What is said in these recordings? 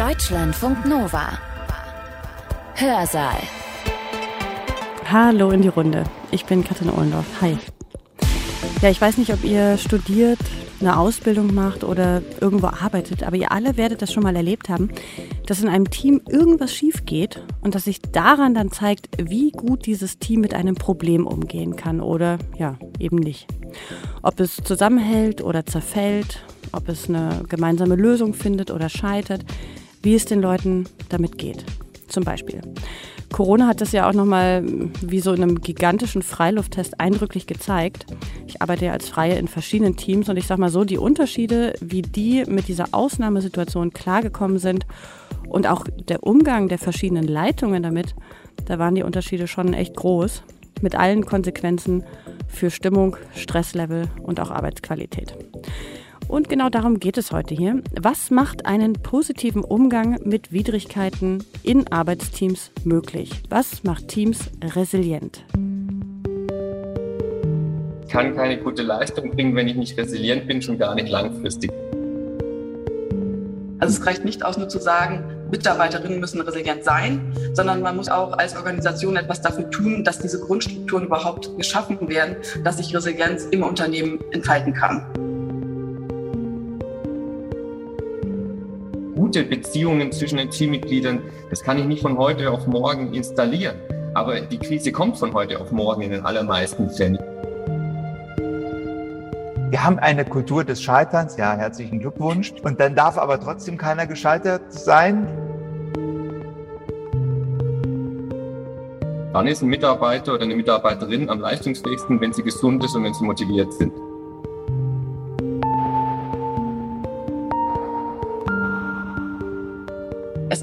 Deutschlandfunk Nova. Hörsaal. Hallo in die Runde. Ich bin Katrin Ohlendorf. Hi. Ja, ich weiß nicht, ob ihr studiert, eine Ausbildung macht oder irgendwo arbeitet, aber ihr alle werdet das schon mal erlebt haben, dass in einem Team irgendwas schief geht und dass sich daran dann zeigt, wie gut dieses Team mit einem Problem umgehen kann oder ja, eben nicht. Ob es zusammenhält oder zerfällt, ob es eine gemeinsame Lösung findet oder scheitert, wie es den Leuten damit geht. Zum Beispiel. Corona hat das ja auch nochmal wie so in einem gigantischen Freilufttest eindrücklich gezeigt. Ich arbeite ja als Freie in verschiedenen Teams und ich sag mal so, die Unterschiede, wie die mit dieser Ausnahmesituation klargekommen sind und auch der Umgang der verschiedenen Leitungen damit, da waren die Unterschiede schon echt groß. Mit allen Konsequenzen für Stimmung, Stresslevel und auch Arbeitsqualität. Und genau darum geht es heute hier. Was macht einen positiven Umgang mit Widrigkeiten in Arbeitsteams möglich? Was macht Teams resilient? Ich kann keine gute Leistung bringen, wenn ich nicht resilient bin, schon gar nicht langfristig. Also es reicht nicht aus, nur zu sagen, Mitarbeiterinnen müssen resilient sein, sondern man muss auch als Organisation etwas dafür tun, dass diese Grundstrukturen überhaupt geschaffen werden, dass sich Resilienz im Unternehmen entfalten kann. Gute Beziehungen zwischen den Teammitgliedern, das kann ich nicht von heute auf morgen installieren. Aber die Krise kommt von heute auf morgen in den allermeisten Fällen. Wir haben eine Kultur des Scheiterns, ja, herzlichen Glückwunsch. Und dann darf aber trotzdem keiner gescheitert sein. Dann ist ein Mitarbeiter oder eine Mitarbeiterin am leistungsfähigsten, wenn sie gesund ist und wenn sie motiviert sind.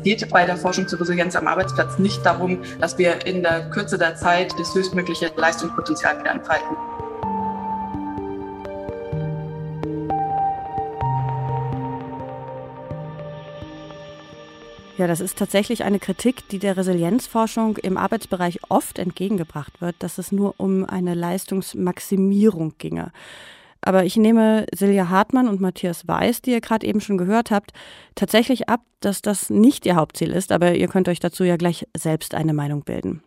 Geht bei der Forschung zur Resilienz am Arbeitsplatz nicht darum, dass wir in der Kürze der Zeit das höchstmögliche Leistungspotenzial wieder entfalten. Ja, das ist tatsächlich eine Kritik, die der Resilienzforschung im Arbeitsbereich oft entgegengebracht wird, dass es nur um eine Leistungsmaximierung ginge. Aber ich nehme Silja Hartmann und Matthias Weiß, die ihr gerade eben schon gehört habt, tatsächlich ab, dass das nicht ihr Hauptziel ist, aber ihr könnt euch dazu ja gleich selbst eine Meinung bilden.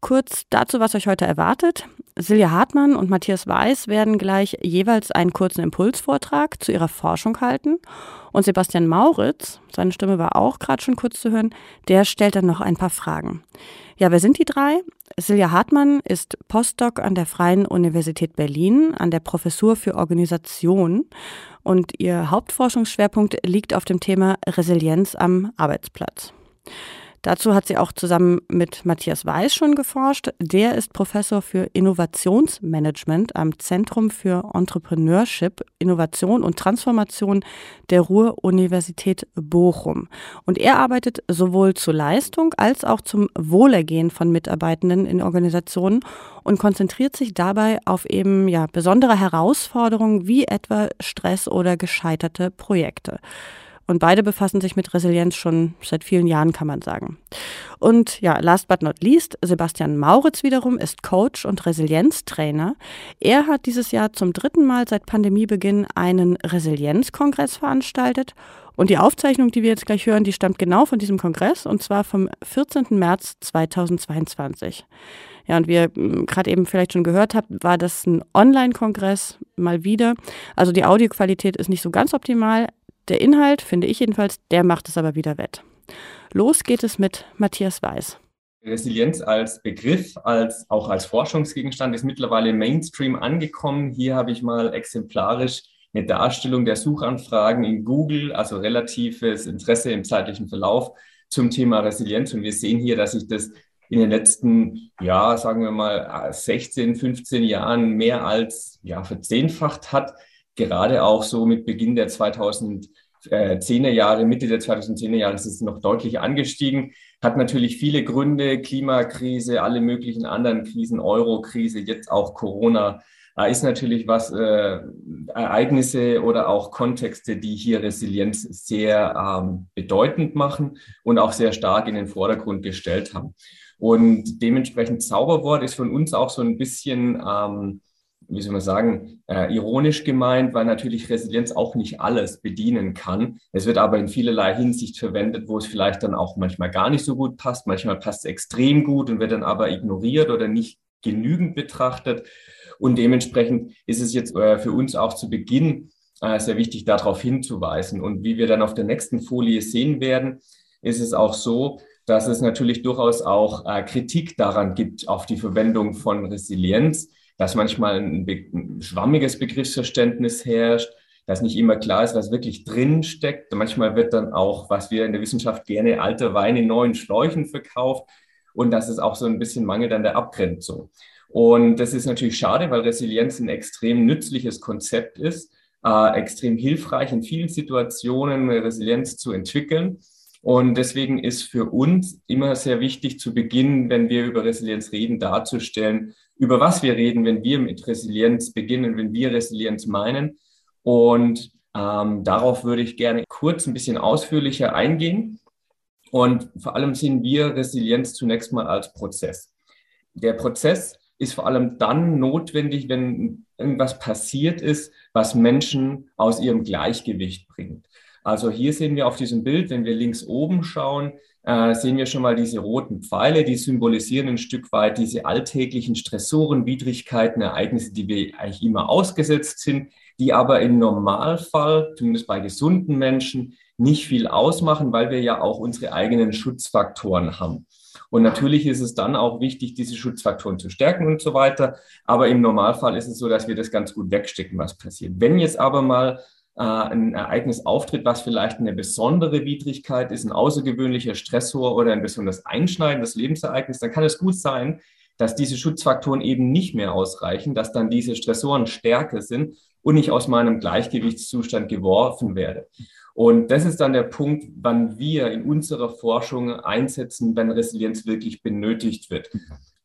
Kurz dazu, was euch heute erwartet. Silja Hartmann und Matthias Weiß werden gleich jeweils einen kurzen Impulsvortrag zu ihrer Forschung halten. Und Sebastian Mauritz, seine Stimme war auch gerade schon kurz zu hören, der stellt dann noch ein paar Fragen. Ja, wer sind die drei? Silja Hartmann ist Postdoc an der Freien Universität Berlin an der Professur für Organisation und ihr Hauptforschungsschwerpunkt liegt auf dem Thema Resilienz am Arbeitsplatz. Dazu hat sie auch zusammen mit Matthias Weiß schon geforscht. Der ist Professor für Innovationsmanagement am Zentrum für Entrepreneurship, Innovation und Transformation der Ruhr-Universität Bochum. Und er arbeitet sowohl zur Leistung als auch zum Wohlergehen von Mitarbeitenden in Organisationen und konzentriert sich dabei auf eben ja besondere Herausforderungen wie etwa Stress oder gescheiterte Projekte. Und beide befassen sich mit Resilienz schon seit vielen Jahren, kann man sagen. Und ja, last but not least, Sebastian Mauritz wiederum ist Coach und Resilienztrainer. Er hat dieses Jahr zum dritten Mal seit Pandemiebeginn einen Resilienzkongress veranstaltet. Und die Aufzeichnung, die wir jetzt gleich hören, die stammt genau von diesem Kongress und zwar vom 14. März 2022. Ja, und wie ihr hm, gerade eben vielleicht schon gehört habt, war das ein Online-Kongress mal wieder. Also die Audioqualität ist nicht so ganz optimal, der Inhalt, finde ich jedenfalls, der macht es aber wieder wett. Los geht es mit Matthias Weiß. Resilienz als Begriff, als auch als Forschungsgegenstand ist mittlerweile im Mainstream angekommen. Hier habe ich mal exemplarisch eine Darstellung der Suchanfragen in Google, also relatives Interesse im zeitlichen Verlauf zum Thema Resilienz. Und wir sehen hier, dass sich das in den letzten, ja, sagen wir mal, 16, 15 Jahren mehr als ja, verzehnfacht hat gerade auch so mit Beginn der 2010er Jahre, Mitte der 2010er Jahre ist es noch deutlich angestiegen, hat natürlich viele Gründe, Klimakrise, alle möglichen anderen Krisen, Euro-Krise, jetzt auch Corona, da ist natürlich was, äh, Ereignisse oder auch Kontexte, die hier Resilienz sehr ähm, bedeutend machen und auch sehr stark in den Vordergrund gestellt haben. Und dementsprechend Zauberwort ist von uns auch so ein bisschen ähm, wie soll man sagen, äh, ironisch gemeint, weil natürlich Resilienz auch nicht alles bedienen kann. Es wird aber in vielerlei Hinsicht verwendet, wo es vielleicht dann auch manchmal gar nicht so gut passt. Manchmal passt es extrem gut und wird dann aber ignoriert oder nicht genügend betrachtet. Und dementsprechend ist es jetzt äh, für uns auch zu Beginn äh, sehr wichtig, darauf hinzuweisen. Und wie wir dann auf der nächsten Folie sehen werden, ist es auch so, dass es natürlich durchaus auch äh, Kritik daran gibt, auf die Verwendung von Resilienz, dass manchmal ein, ein schwammiges Begriffsverständnis herrscht, dass nicht immer klar ist, was wirklich drin steckt. Manchmal wird dann auch, was wir in der Wissenschaft gerne alter Wein in neuen Schläuchen verkauft und das ist auch so ein bisschen Mangel an der Abgrenzung. Und das ist natürlich schade, weil Resilienz ein extrem nützliches Konzept ist, äh, extrem hilfreich in vielen Situationen Resilienz zu entwickeln. Und deswegen ist für uns immer sehr wichtig zu beginnen, wenn wir über Resilienz reden, darzustellen, über was wir reden, wenn wir mit Resilienz beginnen, wenn wir Resilienz meinen. Und ähm, darauf würde ich gerne kurz ein bisschen ausführlicher eingehen. Und vor allem sehen wir Resilienz zunächst mal als Prozess. Der Prozess ist vor allem dann notwendig, wenn irgendwas passiert ist, was Menschen aus ihrem Gleichgewicht bringt. Also hier sehen wir auf diesem Bild, wenn wir links oben schauen, äh, sehen wir schon mal diese roten Pfeile, die symbolisieren ein Stück weit diese alltäglichen Stressoren, Widrigkeiten, Ereignisse, die wir eigentlich immer ausgesetzt sind, die aber im Normalfall, zumindest bei gesunden Menschen, nicht viel ausmachen, weil wir ja auch unsere eigenen Schutzfaktoren haben. Und natürlich ist es dann auch wichtig, diese Schutzfaktoren zu stärken und so weiter. Aber im Normalfall ist es so, dass wir das ganz gut wegstecken, was passiert. Wenn jetzt aber mal äh, ein Ereignis auftritt, was vielleicht eine besondere Widrigkeit ist, ein außergewöhnlicher Stressor oder ein besonders einschneidendes Lebensereignis, dann kann es gut sein, dass diese Schutzfaktoren eben nicht mehr ausreichen, dass dann diese Stressoren stärker sind und ich aus meinem Gleichgewichtszustand geworfen werde. Und das ist dann der Punkt, wann wir in unserer Forschung einsetzen, wenn Resilienz wirklich benötigt wird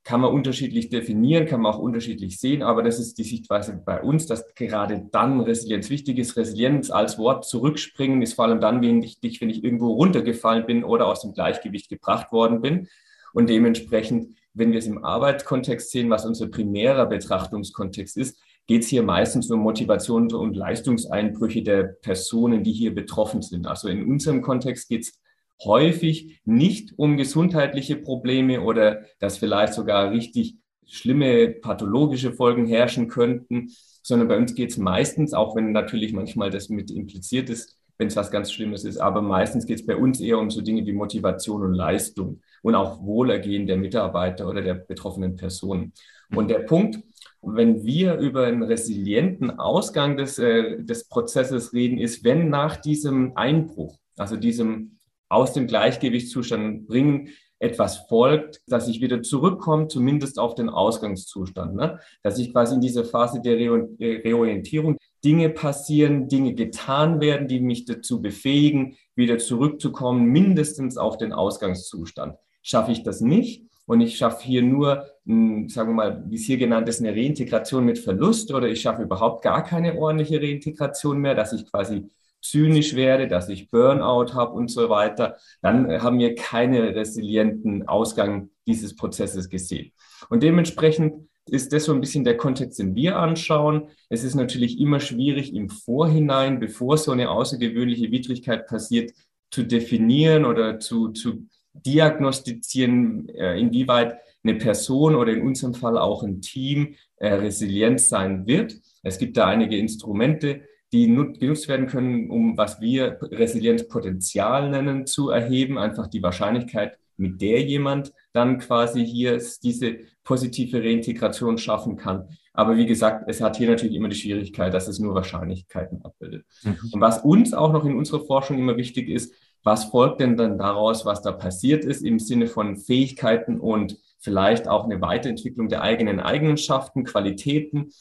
kann man unterschiedlich definieren, kann man auch unterschiedlich sehen, aber das ist die Sichtweise bei uns, dass gerade dann Resilienz wichtig ist. Resilienz als Wort zurückspringen ist vor allem dann wichtig, wenn ich irgendwo runtergefallen bin oder aus dem Gleichgewicht gebracht worden bin. Und dementsprechend, wenn wir es im Arbeitskontext sehen, was unser primärer Betrachtungskontext ist, geht es hier meistens um Motivations- und Leistungseinbrüche der Personen, die hier betroffen sind. Also in unserem Kontext geht es häufig nicht um gesundheitliche Probleme oder dass vielleicht sogar richtig schlimme pathologische Folgen herrschen könnten, sondern bei uns geht es meistens, auch wenn natürlich manchmal das mit impliziert ist, wenn es was ganz Schlimmes ist, aber meistens geht es bei uns eher um so Dinge wie Motivation und Leistung und auch Wohlergehen der Mitarbeiter oder der betroffenen Personen. Und der Punkt, wenn wir über einen resilienten Ausgang des, äh, des Prozesses reden, ist, wenn nach diesem Einbruch, also diesem aus dem Gleichgewichtszustand bringen, etwas folgt, dass ich wieder zurückkomme, zumindest auf den Ausgangszustand. Ne? Dass ich quasi in dieser Phase der Reorientierung Dinge passieren, Dinge getan werden, die mich dazu befähigen, wieder zurückzukommen, mindestens auf den Ausgangszustand. Schaffe ich das nicht und ich schaffe hier nur, sagen wir mal, wie es hier genannt ist, eine Reintegration mit Verlust oder ich schaffe überhaupt gar keine ordentliche Reintegration mehr, dass ich quasi zynisch werde, dass ich Burnout habe und so weiter, dann haben wir keinen resilienten Ausgang dieses Prozesses gesehen. Und dementsprechend ist das so ein bisschen der Kontext, den wir anschauen. Es ist natürlich immer schwierig im Vorhinein, bevor so eine außergewöhnliche Widrigkeit passiert, zu definieren oder zu, zu diagnostizieren, äh, inwieweit eine Person oder in unserem Fall auch ein Team äh, resilient sein wird. Es gibt da einige Instrumente, die genutzt werden können, um was wir Resilienzpotenzial nennen, zu erheben, einfach die Wahrscheinlichkeit, mit der jemand dann quasi hier diese positive Reintegration schaffen kann. Aber wie gesagt, es hat hier natürlich immer die Schwierigkeit, dass es nur Wahrscheinlichkeiten abbildet. Mhm. Und was uns auch noch in unserer Forschung immer wichtig ist, was folgt denn dann daraus, was da passiert ist im Sinne von Fähigkeiten und vielleicht auch eine Weiterentwicklung der eigenen Eigenschaften, Qualitäten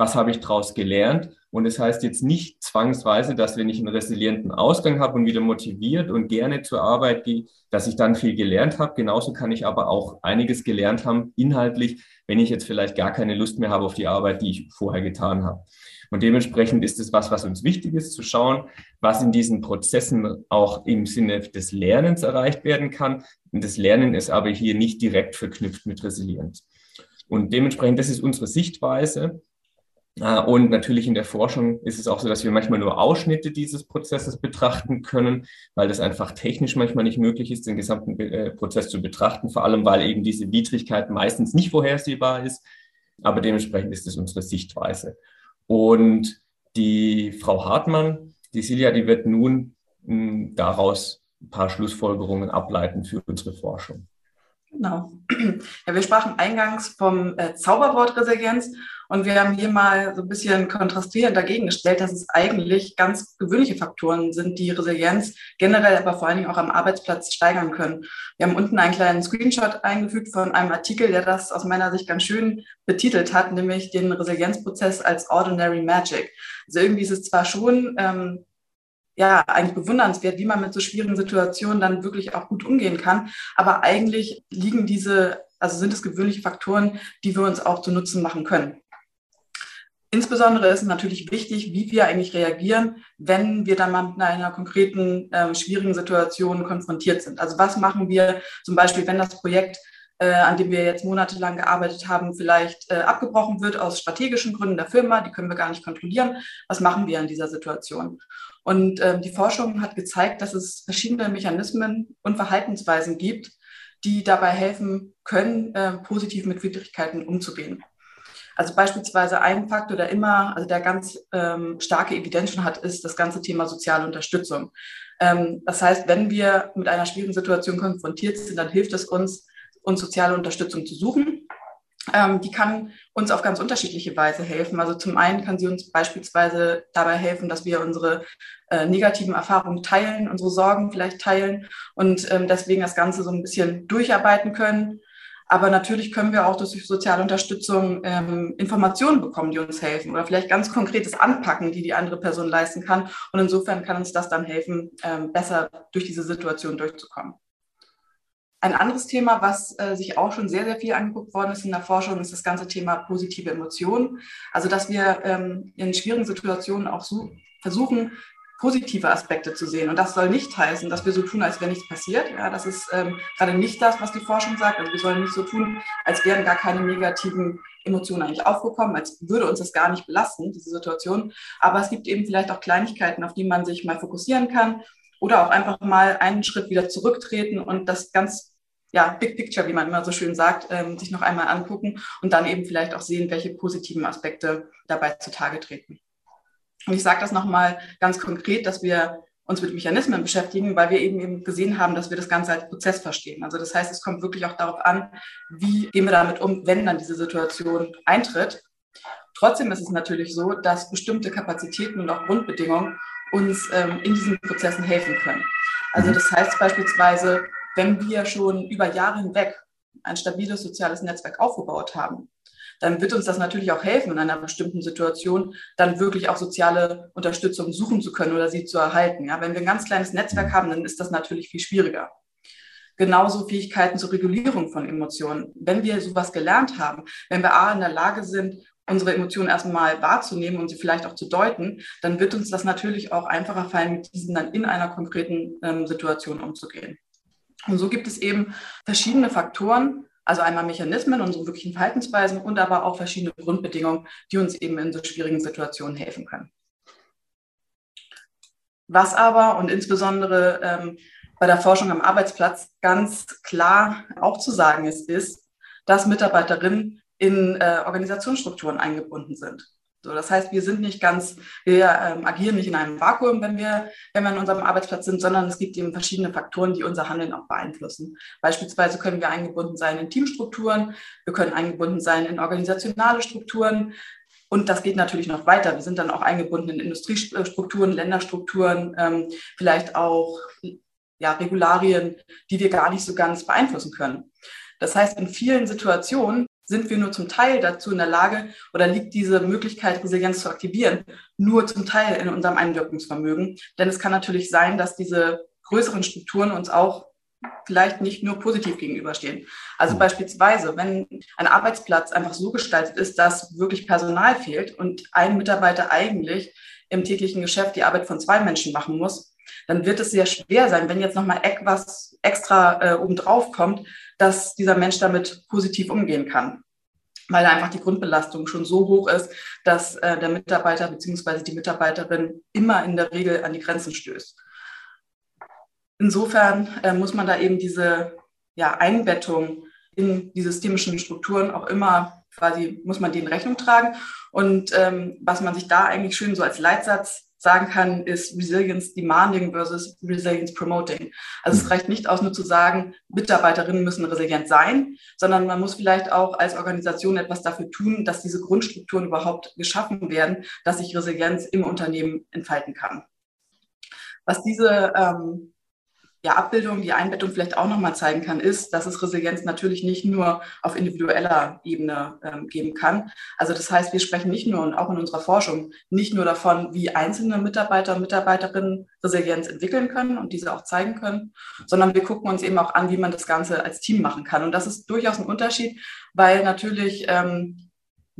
was habe ich daraus gelernt? Und es das heißt jetzt nicht zwangsweise, dass wenn ich einen resilienten Ausgang habe und wieder motiviert und gerne zur Arbeit gehe, dass ich dann viel gelernt habe. Genauso kann ich aber auch einiges gelernt haben, inhaltlich, wenn ich jetzt vielleicht gar keine Lust mehr habe auf die Arbeit, die ich vorher getan habe. Und dementsprechend ist es was, was uns wichtig ist, zu schauen, was in diesen Prozessen auch im Sinne des Lernens erreicht werden kann. Und das Lernen ist aber hier nicht direkt verknüpft mit Resilienz. Und dementsprechend, das ist unsere Sichtweise. Äh, und natürlich in der Forschung ist es auch so, dass wir manchmal nur Ausschnitte dieses Prozesses betrachten können, weil das einfach technisch manchmal nicht möglich ist, den gesamten äh, Prozess zu betrachten, vor allem weil eben diese Widrigkeit meistens nicht vorhersehbar ist. Aber dementsprechend ist es unsere Sichtweise. Und die Frau Hartmann, die Silja, die wird nun hm, daraus ein paar Schlussfolgerungen ableiten für unsere Forschung. Genau. Ja, wir sprachen eingangs vom äh, Zauberwort Resilienz und wir haben hier mal so ein bisschen kontrastierend dagegen gestellt, dass es eigentlich ganz gewöhnliche Faktoren sind, die Resilienz generell, aber vor allen Dingen auch am Arbeitsplatz steigern können. Wir haben unten einen kleinen Screenshot eingefügt von einem Artikel, der das aus meiner Sicht ganz schön betitelt hat, nämlich den Resilienzprozess als Ordinary Magic. Also irgendwie ist es zwar schon ähm, ja, eigentlich bewundernswert, wie man mit so schwierigen Situationen dann wirklich auch gut umgehen kann. Aber eigentlich liegen diese, also sind es gewöhnliche Faktoren, die wir uns auch zu Nutzen machen können. Insbesondere ist es natürlich wichtig, wie wir eigentlich reagieren, wenn wir dann mal mit einer konkreten äh, schwierigen Situation konfrontiert sind. Also was machen wir zum Beispiel, wenn das Projekt, äh, an dem wir jetzt monatelang gearbeitet haben, vielleicht äh, abgebrochen wird aus strategischen Gründen der Firma, die können wir gar nicht kontrollieren. Was machen wir in dieser Situation? Und ähm, die Forschung hat gezeigt, dass es verschiedene Mechanismen und Verhaltensweisen gibt, die dabei helfen können, äh, positiv mit Widrigkeiten umzugehen. Also beispielsweise ein Faktor, der immer, also der ganz ähm, starke Evidenz schon hat, ist das ganze Thema soziale Unterstützung. Ähm, das heißt, wenn wir mit einer schwierigen Situation konfrontiert sind, dann hilft es uns, uns soziale Unterstützung zu suchen. Ähm, die kann uns auf ganz unterschiedliche Weise helfen. Also zum einen kann sie uns beispielsweise dabei helfen, dass wir unsere äh, negativen Erfahrungen teilen, unsere Sorgen vielleicht teilen und ähm, deswegen das Ganze so ein bisschen durcharbeiten können. Aber natürlich können wir auch durch soziale Unterstützung ähm, Informationen bekommen, die uns helfen oder vielleicht ganz konkretes Anpacken, die die andere Person leisten kann. Und insofern kann uns das dann helfen, ähm, besser durch diese Situation durchzukommen. Ein anderes Thema, was äh, sich auch schon sehr, sehr viel angeguckt worden ist in der Forschung, ist das ganze Thema positive Emotionen. Also, dass wir ähm, in schwierigen Situationen auch so versuchen, positive Aspekte zu sehen. Und das soll nicht heißen, dass wir so tun, als wäre nichts passiert. Ja, das ist ähm, gerade nicht das, was die Forschung sagt. Also wir sollen nicht so tun, als wären gar keine negativen Emotionen eigentlich aufgekommen, als würde uns das gar nicht belasten, diese Situation. Aber es gibt eben vielleicht auch Kleinigkeiten, auf die man sich mal fokussieren kann oder auch einfach mal einen Schritt wieder zurücktreten und das ganz ja, Big Picture, wie man immer so schön sagt, ähm, sich noch einmal angucken und dann eben vielleicht auch sehen, welche positiven Aspekte dabei zutage treten. Und ich sage das nochmal ganz konkret, dass wir uns mit Mechanismen beschäftigen, weil wir eben, eben gesehen haben, dass wir das Ganze als Prozess verstehen. Also das heißt, es kommt wirklich auch darauf an, wie gehen wir damit um, wenn dann diese Situation eintritt. Trotzdem ist es natürlich so, dass bestimmte Kapazitäten und auch Grundbedingungen uns ähm, in diesen Prozessen helfen können. Also das heißt beispielsweise, wenn wir schon über Jahre hinweg ein stabiles soziales Netzwerk aufgebaut haben, dann wird uns das natürlich auch helfen, in einer bestimmten Situation dann wirklich auch soziale Unterstützung suchen zu können oder sie zu erhalten. Ja, wenn wir ein ganz kleines Netzwerk haben, dann ist das natürlich viel schwieriger. Genauso Fähigkeiten zur Regulierung von Emotionen. Wenn wir sowas gelernt haben, wenn wir A in der Lage sind, unsere Emotionen erstmal wahrzunehmen und sie vielleicht auch zu deuten, dann wird uns das natürlich auch einfacher fallen, mit diesen dann in einer konkreten ähm, Situation umzugehen. Und so gibt es eben verschiedene Faktoren, also einmal Mechanismen, unsere wirklichen Verhaltensweisen und aber auch verschiedene Grundbedingungen, die uns eben in so schwierigen Situationen helfen können. Was aber und insbesondere ähm, bei der Forschung am Arbeitsplatz ganz klar auch zu sagen ist, ist, dass Mitarbeiterinnen in äh, Organisationsstrukturen eingebunden sind. So, das heißt, wir sind nicht ganz, wir ähm, agieren nicht in einem Vakuum, wenn wir, wenn wir an unserem Arbeitsplatz sind, sondern es gibt eben verschiedene Faktoren, die unser Handeln auch beeinflussen. Beispielsweise können wir eingebunden sein in Teamstrukturen, wir können eingebunden sein in organisationale Strukturen. Und das geht natürlich noch weiter. Wir sind dann auch eingebunden in Industriestrukturen, Länderstrukturen, ähm, vielleicht auch ja, Regularien, die wir gar nicht so ganz beeinflussen können. Das heißt, in vielen Situationen sind wir nur zum Teil dazu in der Lage oder liegt diese Möglichkeit, Resilienz zu aktivieren, nur zum Teil in unserem Einwirkungsvermögen. Denn es kann natürlich sein, dass diese größeren Strukturen uns auch vielleicht nicht nur positiv gegenüberstehen. Also beispielsweise, wenn ein Arbeitsplatz einfach so gestaltet ist, dass wirklich Personal fehlt und ein Mitarbeiter eigentlich im täglichen Geschäft die Arbeit von zwei Menschen machen muss, dann wird es sehr schwer sein, wenn jetzt nochmal etwas extra äh, obendrauf kommt, dass dieser Mensch damit positiv umgehen kann. weil einfach die Grundbelastung schon so hoch ist, dass äh, der Mitarbeiter bzw. die Mitarbeiterin immer in der Regel an die Grenzen stößt. Insofern äh, muss man da eben diese ja, Einbettung in die systemischen Strukturen auch immer quasi, muss man denen Rechnung tragen. Und ähm, was man sich da eigentlich schön so als Leitsatz sagen kann, ist Resilience Demanding versus Resilience Promoting. Also es mhm. reicht nicht aus, nur zu sagen, Mitarbeiterinnen müssen resilient sein, sondern man muss vielleicht auch als Organisation etwas dafür tun, dass diese Grundstrukturen überhaupt geschaffen werden, dass sich Resilienz im Unternehmen entfalten kann. Was diese ähm, ja, Abbildung, die Einbettung vielleicht auch nochmal zeigen kann, ist, dass es Resilienz natürlich nicht nur auf individueller Ebene ähm, geben kann. Also das heißt, wir sprechen nicht nur und auch in unserer Forschung nicht nur davon, wie einzelne Mitarbeiter und Mitarbeiterinnen Resilienz entwickeln können und diese auch zeigen können, sondern wir gucken uns eben auch an, wie man das Ganze als Team machen kann. Und das ist durchaus ein Unterschied, weil natürlich ähm,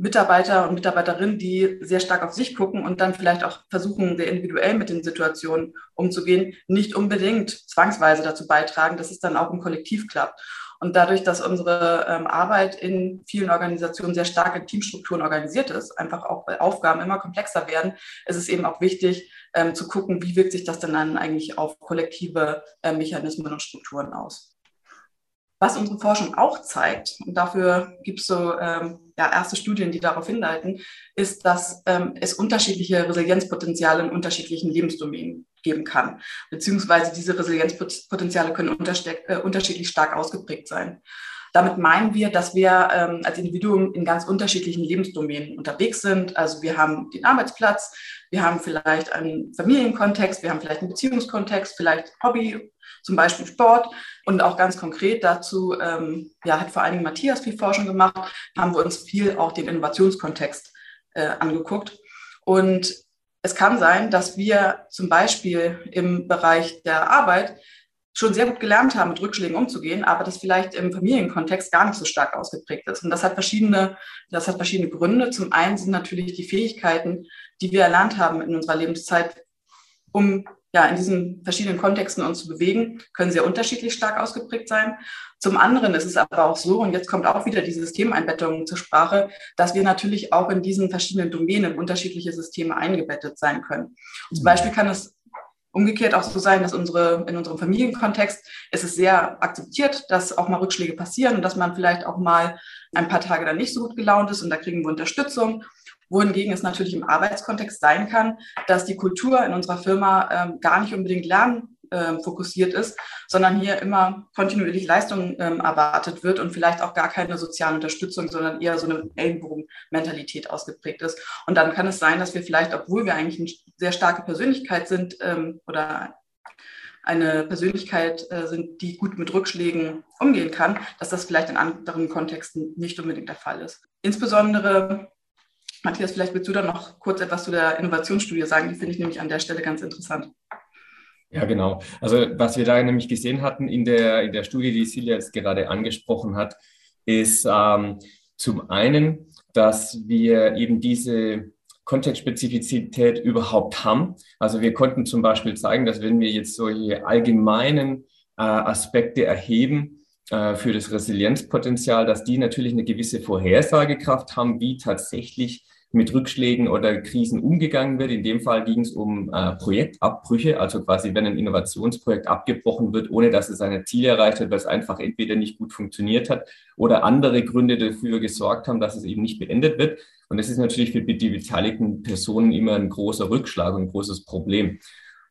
Mitarbeiter und Mitarbeiterinnen, die sehr stark auf sich gucken und dann vielleicht auch versuchen, sehr individuell mit den Situationen umzugehen, nicht unbedingt zwangsweise dazu beitragen, dass es dann auch im Kollektiv klappt. Und dadurch, dass unsere ähm, Arbeit in vielen Organisationen sehr stark in Teamstrukturen organisiert ist, einfach auch weil Aufgaben immer komplexer werden, ist es eben auch wichtig ähm, zu gucken, wie wirkt sich das denn dann eigentlich auf kollektive äh, Mechanismen und Strukturen aus. Was unsere Forschung auch zeigt, und dafür gibt es so ähm, ja, erste Studien, die darauf hinleiten, ist, dass ähm, es unterschiedliche Resilienzpotenziale in unterschiedlichen Lebensdomänen geben kann. Beziehungsweise diese Resilienzpotenziale können äh, unterschiedlich stark ausgeprägt sein. Damit meinen wir, dass wir ähm, als Individuum in ganz unterschiedlichen Lebensdomänen unterwegs sind. Also wir haben den Arbeitsplatz, wir haben vielleicht einen Familienkontext, wir haben vielleicht einen Beziehungskontext, vielleicht Hobby, zum Beispiel Sport. Und auch ganz konkret dazu ähm, ja, hat vor allen Dingen Matthias viel Forschung gemacht, haben wir uns viel auch den Innovationskontext äh, angeguckt. Und es kann sein, dass wir zum Beispiel im Bereich der Arbeit schon sehr gut gelernt haben, mit Rückschlägen umzugehen, aber das vielleicht im Familienkontext gar nicht so stark ausgeprägt ist. Und das hat verschiedene, das hat verschiedene Gründe. Zum einen sind natürlich die Fähigkeiten, die wir erlernt haben in unserer Lebenszeit, um ja, in diesen verschiedenen Kontexten uns zu bewegen, können sehr unterschiedlich stark ausgeprägt sein. Zum anderen ist es aber auch so, und jetzt kommt auch wieder die Systemeinbettung zur Sprache, dass wir natürlich auch in diesen verschiedenen Domänen unterschiedliche Systeme eingebettet sein können. Und zum mhm. Beispiel kann es umgekehrt auch so sein, dass unsere, in unserem Familienkontext ist es sehr akzeptiert, dass auch mal Rückschläge passieren und dass man vielleicht auch mal ein paar Tage dann nicht so gut gelaunt ist und da kriegen wir Unterstützung. Wohingegen es natürlich im Arbeitskontext sein kann, dass die Kultur in unserer Firma ähm, gar nicht unbedingt lernfokussiert ähm, ist, sondern hier immer kontinuierlich Leistung ähm, erwartet wird und vielleicht auch gar keine soziale Unterstützung, sondern eher so eine Ellenbogen-Mentalität ausgeprägt ist. Und dann kann es sein, dass wir vielleicht, obwohl wir eigentlich eine sehr starke Persönlichkeit sind ähm, oder eine Persönlichkeit äh, sind, die gut mit Rückschlägen umgehen kann, dass das vielleicht in anderen Kontexten nicht unbedingt der Fall ist. Insbesondere Matthias, vielleicht willst du dann noch kurz etwas zu der Innovationsstudie sagen. Die finde ich nämlich an der Stelle ganz interessant. Ja, genau. Also was wir da nämlich gesehen hatten in der, in der Studie, die Silja jetzt gerade angesprochen hat, ist ähm, zum einen, dass wir eben diese Kontextspezifizität überhaupt haben. Also wir konnten zum Beispiel zeigen, dass wenn wir jetzt solche allgemeinen äh, Aspekte erheben, äh, für das Resilienzpotenzial, dass die natürlich eine gewisse Vorhersagekraft haben, wie tatsächlich mit Rückschlägen oder Krisen umgegangen wird. In dem Fall ging es um äh, Projektabbrüche, also quasi wenn ein Innovationsprojekt abgebrochen wird, ohne dass es seine Ziele erreicht hat, weil es einfach entweder nicht gut funktioniert hat oder andere Gründe dafür gesorgt haben, dass es eben nicht beendet wird. Und das ist natürlich für die beteiligten Personen immer ein großer Rückschlag und ein großes Problem.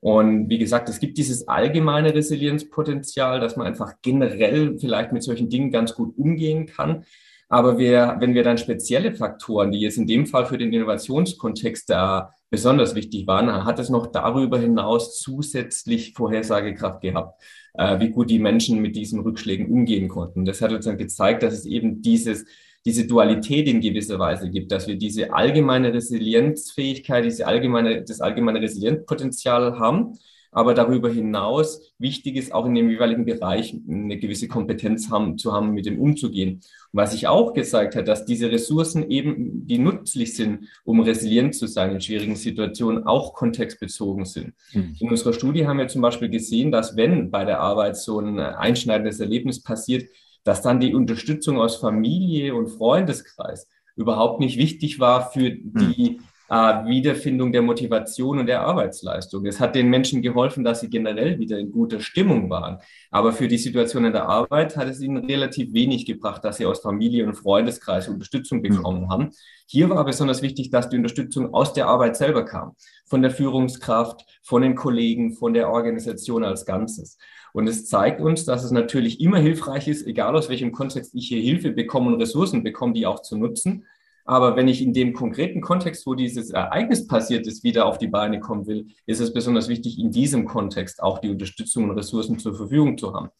Und wie gesagt, es gibt dieses allgemeine Resilienzpotenzial, dass man einfach generell vielleicht mit solchen Dingen ganz gut umgehen kann. Aber wir, wenn wir dann spezielle Faktoren, die jetzt in dem Fall für den Innovationskontext da besonders wichtig waren, hat es noch darüber hinaus zusätzlich Vorhersagekraft gehabt, äh, wie gut die Menschen mit diesen Rückschlägen umgehen konnten. Das hat uns dann gezeigt, dass es eben dieses diese Dualität in gewisser Weise gibt, dass wir diese allgemeine Resilienzfähigkeit, diese allgemeine, das allgemeine Resilienzpotenzial haben, aber darüber hinaus wichtig ist, auch in dem jeweiligen Bereich eine gewisse Kompetenz haben, zu haben, mit dem umzugehen. Und was sich auch gezeigt hat, dass diese Ressourcen eben, die nützlich sind, um resilient zu sein in schwierigen Situationen, auch kontextbezogen sind. Mhm. In unserer Studie haben wir zum Beispiel gesehen, dass wenn bei der Arbeit so ein einschneidendes Erlebnis passiert, dass dann die Unterstützung aus Familie und Freundeskreis überhaupt nicht wichtig war für hm. die äh, Wiederfindung der Motivation und der Arbeitsleistung. Es hat den Menschen geholfen, dass sie generell wieder in guter Stimmung waren. Aber für die Situation in der Arbeit hat es ihnen relativ wenig gebracht, dass sie aus Familie und Freundeskreis Unterstützung hm. bekommen haben. Hier war besonders wichtig, dass die Unterstützung aus der Arbeit selber kam, von der Führungskraft, von den Kollegen, von der Organisation als Ganzes. Und es zeigt uns, dass es natürlich immer hilfreich ist, egal aus welchem Kontext ich hier Hilfe bekomme und Ressourcen bekomme, die auch zu nutzen. Aber wenn ich in dem konkreten Kontext, wo dieses Ereignis passiert ist, wieder auf die Beine kommen will, ist es besonders wichtig, in diesem Kontext auch die Unterstützung und Ressourcen zur Verfügung zu haben.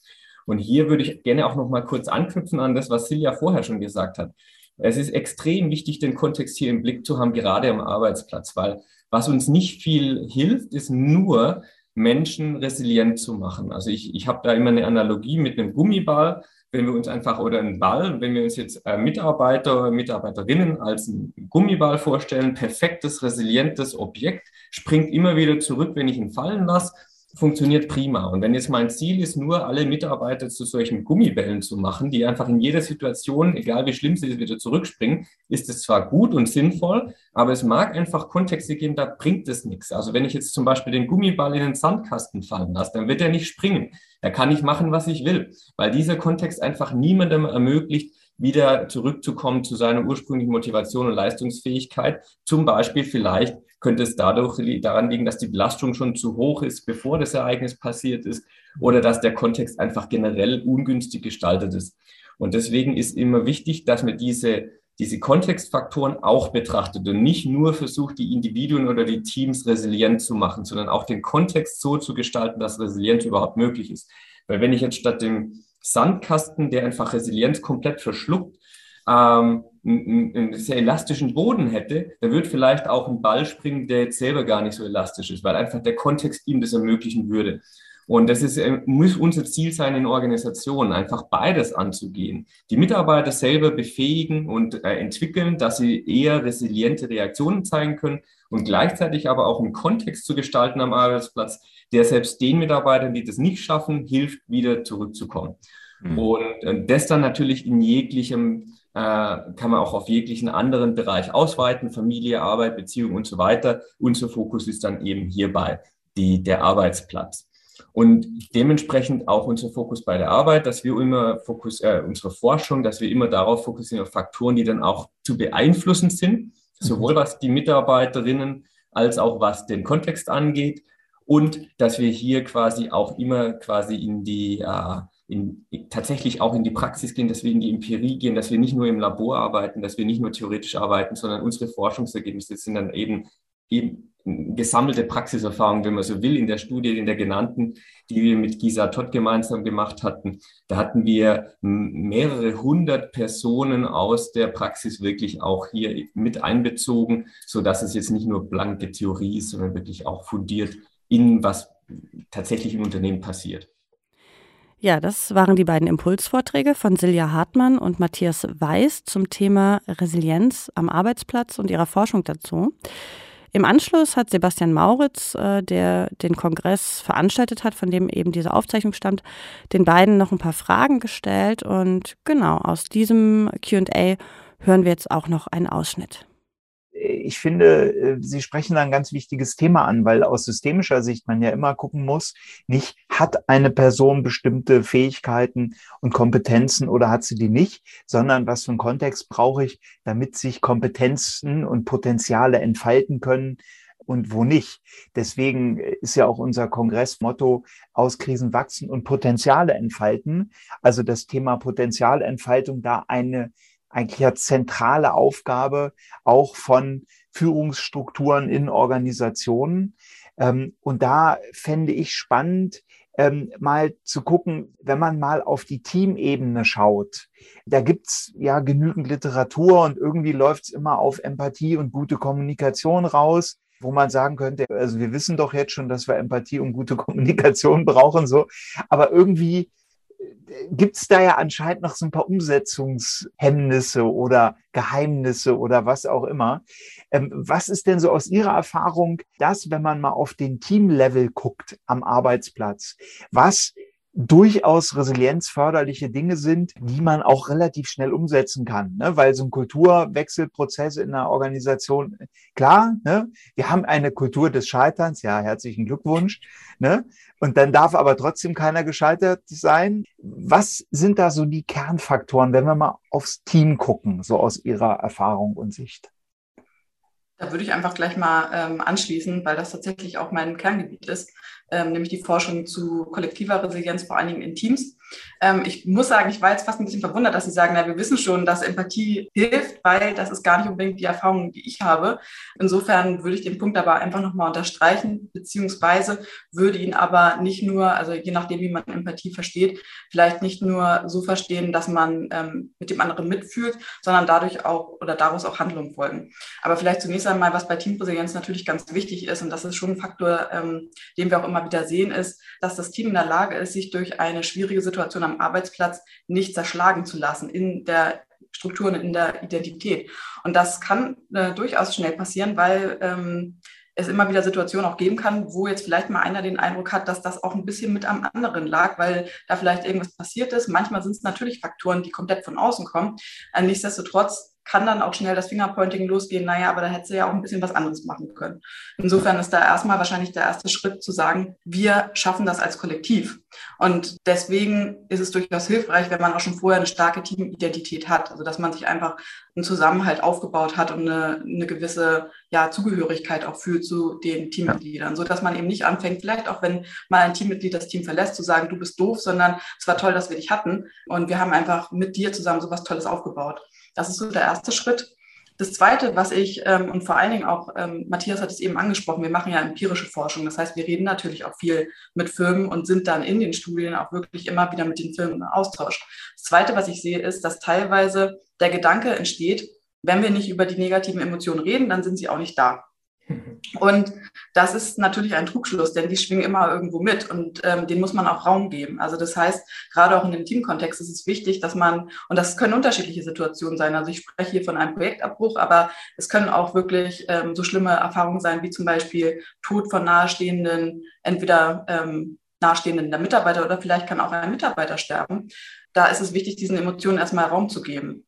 Und hier würde ich gerne auch noch mal kurz anknüpfen an das, was Silja vorher schon gesagt hat. Es ist extrem wichtig, den Kontext hier im Blick zu haben, gerade am Arbeitsplatz, weil was uns nicht viel hilft, ist nur Menschen resilient zu machen. Also ich, ich habe da immer eine Analogie mit einem Gummiball wenn wir uns einfach, oder einen Ball, wenn wir uns jetzt äh, Mitarbeiter, Mitarbeiterinnen als einen Gummiball vorstellen, perfektes, resilientes Objekt, springt immer wieder zurück, wenn ich ihn fallen lasse, funktioniert prima. Und wenn jetzt mein Ziel ist, nur alle Mitarbeiter zu solchen Gummibällen zu machen, die einfach in jeder Situation, egal wie schlimm sie ist, wieder zurückspringen, ist es zwar gut und sinnvoll, aber es mag einfach Kontexte geben, da bringt es nichts. Also wenn ich jetzt zum Beispiel den Gummiball in den Sandkasten fallen lasse, dann wird er nicht springen. Da kann ich machen, was ich will, weil dieser Kontext einfach niemandem ermöglicht, wieder zurückzukommen zu seiner ursprünglichen Motivation und Leistungsfähigkeit. Zum Beispiel vielleicht könnte es dadurch daran liegen, dass die Belastung schon zu hoch ist, bevor das Ereignis passiert ist, oder dass der Kontext einfach generell ungünstig gestaltet ist. Und deswegen ist immer wichtig, dass man diese diese Kontextfaktoren auch betrachtet und nicht nur versucht, die Individuen oder die Teams resilient zu machen, sondern auch den Kontext so zu gestalten, dass Resilienz überhaupt möglich ist. Weil wenn ich jetzt statt dem Sandkasten, der einfach Resilienz komplett verschluckt, ähm, einen, einen sehr elastischen Boden hätte, dann wird vielleicht auch ein Ball springen, der jetzt selber gar nicht so elastisch ist, weil einfach der Kontext ihm das ermöglichen würde. Und das ist, äh, muss unser Ziel sein in Organisationen, einfach beides anzugehen. Die Mitarbeiter selber befähigen und äh, entwickeln, dass sie eher resiliente Reaktionen zeigen können und gleichzeitig aber auch einen Kontext zu gestalten am Arbeitsplatz, der selbst den Mitarbeitern, die das nicht schaffen, hilft, wieder zurückzukommen. Mhm. Und äh, das dann natürlich in jeglichem, kann man auch auf jeglichen anderen Bereich ausweiten, Familie, Arbeit, Beziehung und so weiter. Unser Fokus ist dann eben hierbei die, der Arbeitsplatz. Und dementsprechend auch unser Fokus bei der Arbeit, dass wir immer Fokus, äh, unsere Forschung, dass wir immer darauf fokussieren, auf Faktoren, die dann auch zu beeinflussen sind, sowohl was die Mitarbeiterinnen als auch was den Kontext angeht. Und dass wir hier quasi auch immer quasi in die, äh, in, tatsächlich auch in die Praxis gehen, dass wir in die Empirie gehen, dass wir nicht nur im Labor arbeiten, dass wir nicht nur theoretisch arbeiten, sondern unsere Forschungsergebnisse sind dann eben, eben gesammelte Praxiserfahrung, wenn man so will, in der Studie, in der genannten, die wir mit Gisa Todd gemeinsam gemacht hatten. Da hatten wir mehrere hundert Personen aus der Praxis wirklich auch hier mit einbezogen, so dass es jetzt nicht nur blanke Theorie ist, sondern wirklich auch fundiert in was tatsächlich im Unternehmen passiert. Ja, das waren die beiden Impulsvorträge von Silja Hartmann und Matthias Weiß zum Thema Resilienz am Arbeitsplatz und ihrer Forschung dazu. Im Anschluss hat Sebastian Mauritz, äh, der den Kongress veranstaltet hat, von dem eben diese Aufzeichnung stammt, den beiden noch ein paar Fragen gestellt. Und genau, aus diesem QA hören wir jetzt auch noch einen Ausschnitt ich finde, äh, Sie sprechen da ein ganz wichtiges Thema an, weil aus systemischer Sicht man ja immer gucken muss, nicht hat eine Person bestimmte Fähigkeiten und Kompetenzen oder hat sie die nicht, sondern was für einen Kontext brauche ich, damit sich Kompetenzen und Potenziale entfalten können und wo nicht. Deswegen ist ja auch unser Kongressmotto aus Krisen wachsen und Potenziale entfalten. Also das Thema Potenzialentfaltung da eine eigentlich ja zentrale Aufgabe auch von Führungsstrukturen in Organisationen. Ähm, und da fände ich spannend, ähm, mal zu gucken, wenn man mal auf die Teamebene schaut. Da gibt's ja genügend Literatur und irgendwie läuft's immer auf Empathie und gute Kommunikation raus wo man sagen könnte, also wir wissen doch jetzt schon, dass wir Empathie und gute Kommunikation brauchen, so, aber irgendwie gibt es da ja anscheinend noch so ein paar Umsetzungshemmnisse oder Geheimnisse oder was auch immer. Ähm, was ist denn so aus Ihrer Erfahrung das, wenn man mal auf den Teamlevel guckt am Arbeitsplatz? Was durchaus resilienzförderliche Dinge sind, die man auch relativ schnell umsetzen kann, ne? weil so ein Kulturwechselprozess in einer Organisation, klar, ne? wir haben eine Kultur des Scheiterns, ja, herzlichen Glückwunsch, ne? und dann darf aber trotzdem keiner gescheitert sein. Was sind da so die Kernfaktoren, wenn wir mal aufs Team gucken, so aus Ihrer Erfahrung und Sicht? Da würde ich einfach gleich mal ähm, anschließen, weil das tatsächlich auch mein Kerngebiet ist ähm, nämlich die Forschung zu kollektiver Resilienz, vor allen Dingen in Teams. Ähm, ich muss sagen, ich war jetzt fast ein bisschen verwundert, dass Sie sagen, na, wir wissen schon, dass Empathie hilft, weil das ist gar nicht unbedingt die Erfahrung, die ich habe. Insofern würde ich den Punkt aber einfach nochmal unterstreichen, beziehungsweise würde ihn aber nicht nur, also je nachdem, wie man Empathie versteht, vielleicht nicht nur so verstehen, dass man ähm, mit dem anderen mitfühlt, sondern dadurch auch oder daraus auch Handlungen folgen. Aber vielleicht zunächst einmal, was bei Teamresilienz natürlich ganz wichtig ist, und das ist schon ein Faktor, ähm, den wir auch immer wieder sehen, ist, dass das Team in der Lage ist, sich durch eine schwierige Situation am Arbeitsplatz nicht zerschlagen zu lassen in der Struktur und in der Identität. Und das kann äh, durchaus schnell passieren, weil ähm, es immer wieder Situationen auch geben kann, wo jetzt vielleicht mal einer den Eindruck hat, dass das auch ein bisschen mit am anderen lag, weil da vielleicht irgendwas passiert ist. Manchmal sind es natürlich Faktoren, die komplett von außen kommen. Äh, nichtsdestotrotz kann dann auch schnell das Fingerpointing losgehen, naja, aber da hätte sie ja auch ein bisschen was anderes machen können. Insofern ist da erstmal wahrscheinlich der erste Schritt zu sagen, wir schaffen das als Kollektiv. Und deswegen ist es durchaus hilfreich, wenn man auch schon vorher eine starke Teamidentität hat, also dass man sich einfach einen Zusammenhalt aufgebaut hat und eine, eine gewisse ja, Zugehörigkeit auch fühlt zu den Teammitgliedern, so dass man eben nicht anfängt, vielleicht auch wenn mal ein Teammitglied das Team verlässt, zu sagen, du bist doof, sondern es war toll, dass wir dich hatten und wir haben einfach mit dir zusammen so was Tolles aufgebaut. Das ist so der erste Schritt. Das Zweite, was ich, ähm, und vor allen Dingen auch, ähm, Matthias hat es eben angesprochen, wir machen ja empirische Forschung. Das heißt, wir reden natürlich auch viel mit Firmen und sind dann in den Studien auch wirklich immer wieder mit den Firmen im Austausch. Das Zweite, was ich sehe, ist, dass teilweise der Gedanke entsteht, wenn wir nicht über die negativen Emotionen reden, dann sind sie auch nicht da. Und das ist natürlich ein Trugschluss, denn die schwingen immer irgendwo mit und ähm, den muss man auch Raum geben. Also das heißt, gerade auch in dem Teamkontext ist es wichtig, dass man, und das können unterschiedliche Situationen sein, also ich spreche hier von einem Projektabbruch, aber es können auch wirklich ähm, so schlimme Erfahrungen sein, wie zum Beispiel Tod von nahestehenden, entweder ähm, nahestehenden der Mitarbeiter oder vielleicht kann auch ein Mitarbeiter sterben. Da ist es wichtig, diesen Emotionen erstmal Raum zu geben.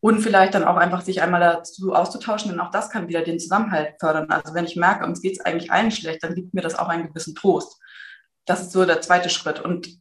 Und vielleicht dann auch einfach sich einmal dazu auszutauschen, denn auch das kann wieder den Zusammenhalt fördern. Also wenn ich merke, uns geht es eigentlich allen schlecht, dann gibt mir das auch einen gewissen Trost. Das ist so der zweite Schritt. Und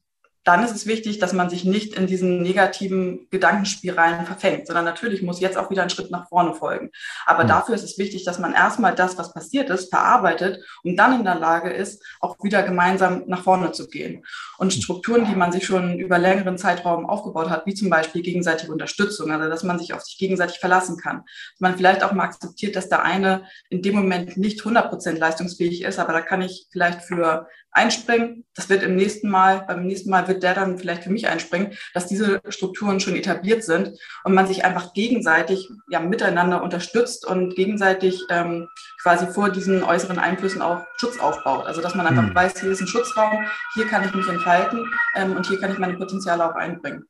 dann ist es wichtig, dass man sich nicht in diesen negativen Gedankenspiralen verfängt, sondern natürlich muss jetzt auch wieder ein Schritt nach vorne folgen. Aber mhm. dafür ist es wichtig, dass man erstmal das, was passiert ist, verarbeitet und dann in der Lage ist, auch wieder gemeinsam nach vorne zu gehen. Und Strukturen, die man sich schon über längeren Zeitraum aufgebaut hat, wie zum Beispiel gegenseitige Unterstützung, also dass man sich auf sich gegenseitig verlassen kann. Dass man vielleicht auch mal akzeptiert, dass der eine in dem Moment nicht 100 Prozent leistungsfähig ist, aber da kann ich vielleicht für einspringen. Das wird im nächsten Mal, beim nächsten Mal wird der dann vielleicht für mich einspringen, dass diese Strukturen schon etabliert sind und man sich einfach gegenseitig ja miteinander unterstützt und gegenseitig ähm, quasi vor diesen äußeren Einflüssen auch Schutz aufbaut. Also dass man einfach mhm. weiß, hier ist ein Schutzraum, hier kann ich mich entfalten ähm, und hier kann ich meine Potenziale auch einbringen.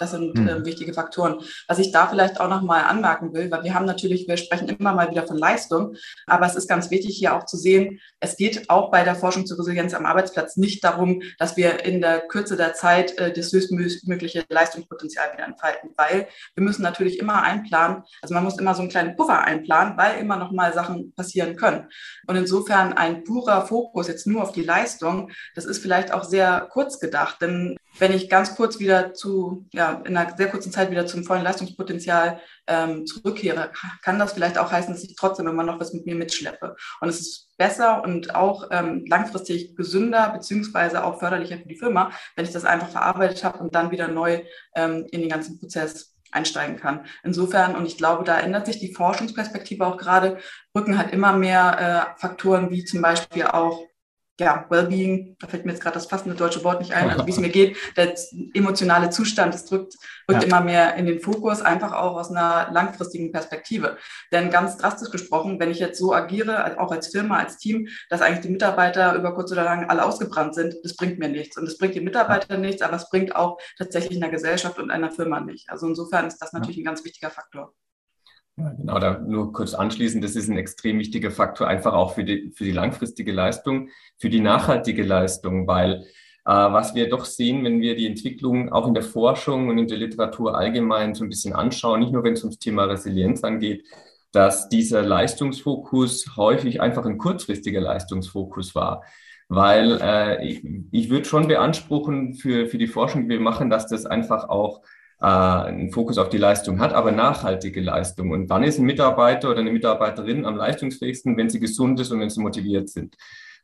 Das sind mhm. äh, wichtige Faktoren. Was ich da vielleicht auch nochmal anmerken will, weil wir haben natürlich, wir sprechen immer mal wieder von Leistung, aber es ist ganz wichtig hier auch zu sehen, es geht auch bei der Forschung zur Resilienz am Arbeitsplatz nicht darum, dass wir in der Kürze der Zeit äh, das höchstmögliche Leistungspotenzial wieder entfalten, weil wir müssen natürlich immer einplanen, also man muss immer so einen kleinen Puffer einplanen, weil immer noch mal Sachen passieren können. Und insofern ein purer Fokus jetzt nur auf die Leistung, das ist vielleicht auch sehr kurz gedacht, denn wenn ich ganz kurz wieder zu, ja, in einer sehr kurzen Zeit wieder zum vollen Leistungspotenzial ähm, zurückkehre, kann das vielleicht auch heißen, dass ich trotzdem immer noch was mit mir mitschleppe. Und es ist besser und auch ähm, langfristig gesünder, beziehungsweise auch förderlicher für die Firma, wenn ich das einfach verarbeitet habe und dann wieder neu ähm, in den ganzen Prozess einsteigen kann. Insofern, und ich glaube, da ändert sich die Forschungsperspektive auch gerade. Rücken hat immer mehr äh, Faktoren wie zum Beispiel auch ja, Wellbeing, da fällt mir jetzt gerade das passende deutsche Wort nicht ein, also wie es mir geht, der emotionale Zustand, das drückt, rückt ja. immer mehr in den Fokus, einfach auch aus einer langfristigen Perspektive. Denn ganz drastisch gesprochen, wenn ich jetzt so agiere, auch als Firma, als Team, dass eigentlich die Mitarbeiter über kurz oder lang alle ausgebrannt sind, das bringt mir nichts. Und das bringt den Mitarbeitern nichts, aber es bringt auch tatsächlich einer Gesellschaft und einer Firma nicht. Also insofern ist das natürlich ein ganz wichtiger Faktor. Genau, da nur kurz anschließend, das ist ein extrem wichtiger Faktor, einfach auch für die, für die langfristige Leistung, für die nachhaltige Leistung, weil was wir doch sehen, wenn wir die Entwicklung auch in der Forschung und in der Literatur allgemein so ein bisschen anschauen, nicht nur wenn es ums Thema Resilienz angeht, dass dieser Leistungsfokus häufig einfach ein kurzfristiger Leistungsfokus war. Weil äh, ich, ich würde schon beanspruchen für, für die Forschung, die wir machen, dass das einfach auch äh, einen Fokus auf die Leistung hat, aber nachhaltige Leistung. Und wann ist ein Mitarbeiter oder eine Mitarbeiterin am leistungsfähigsten, wenn sie gesund ist und wenn sie motiviert sind?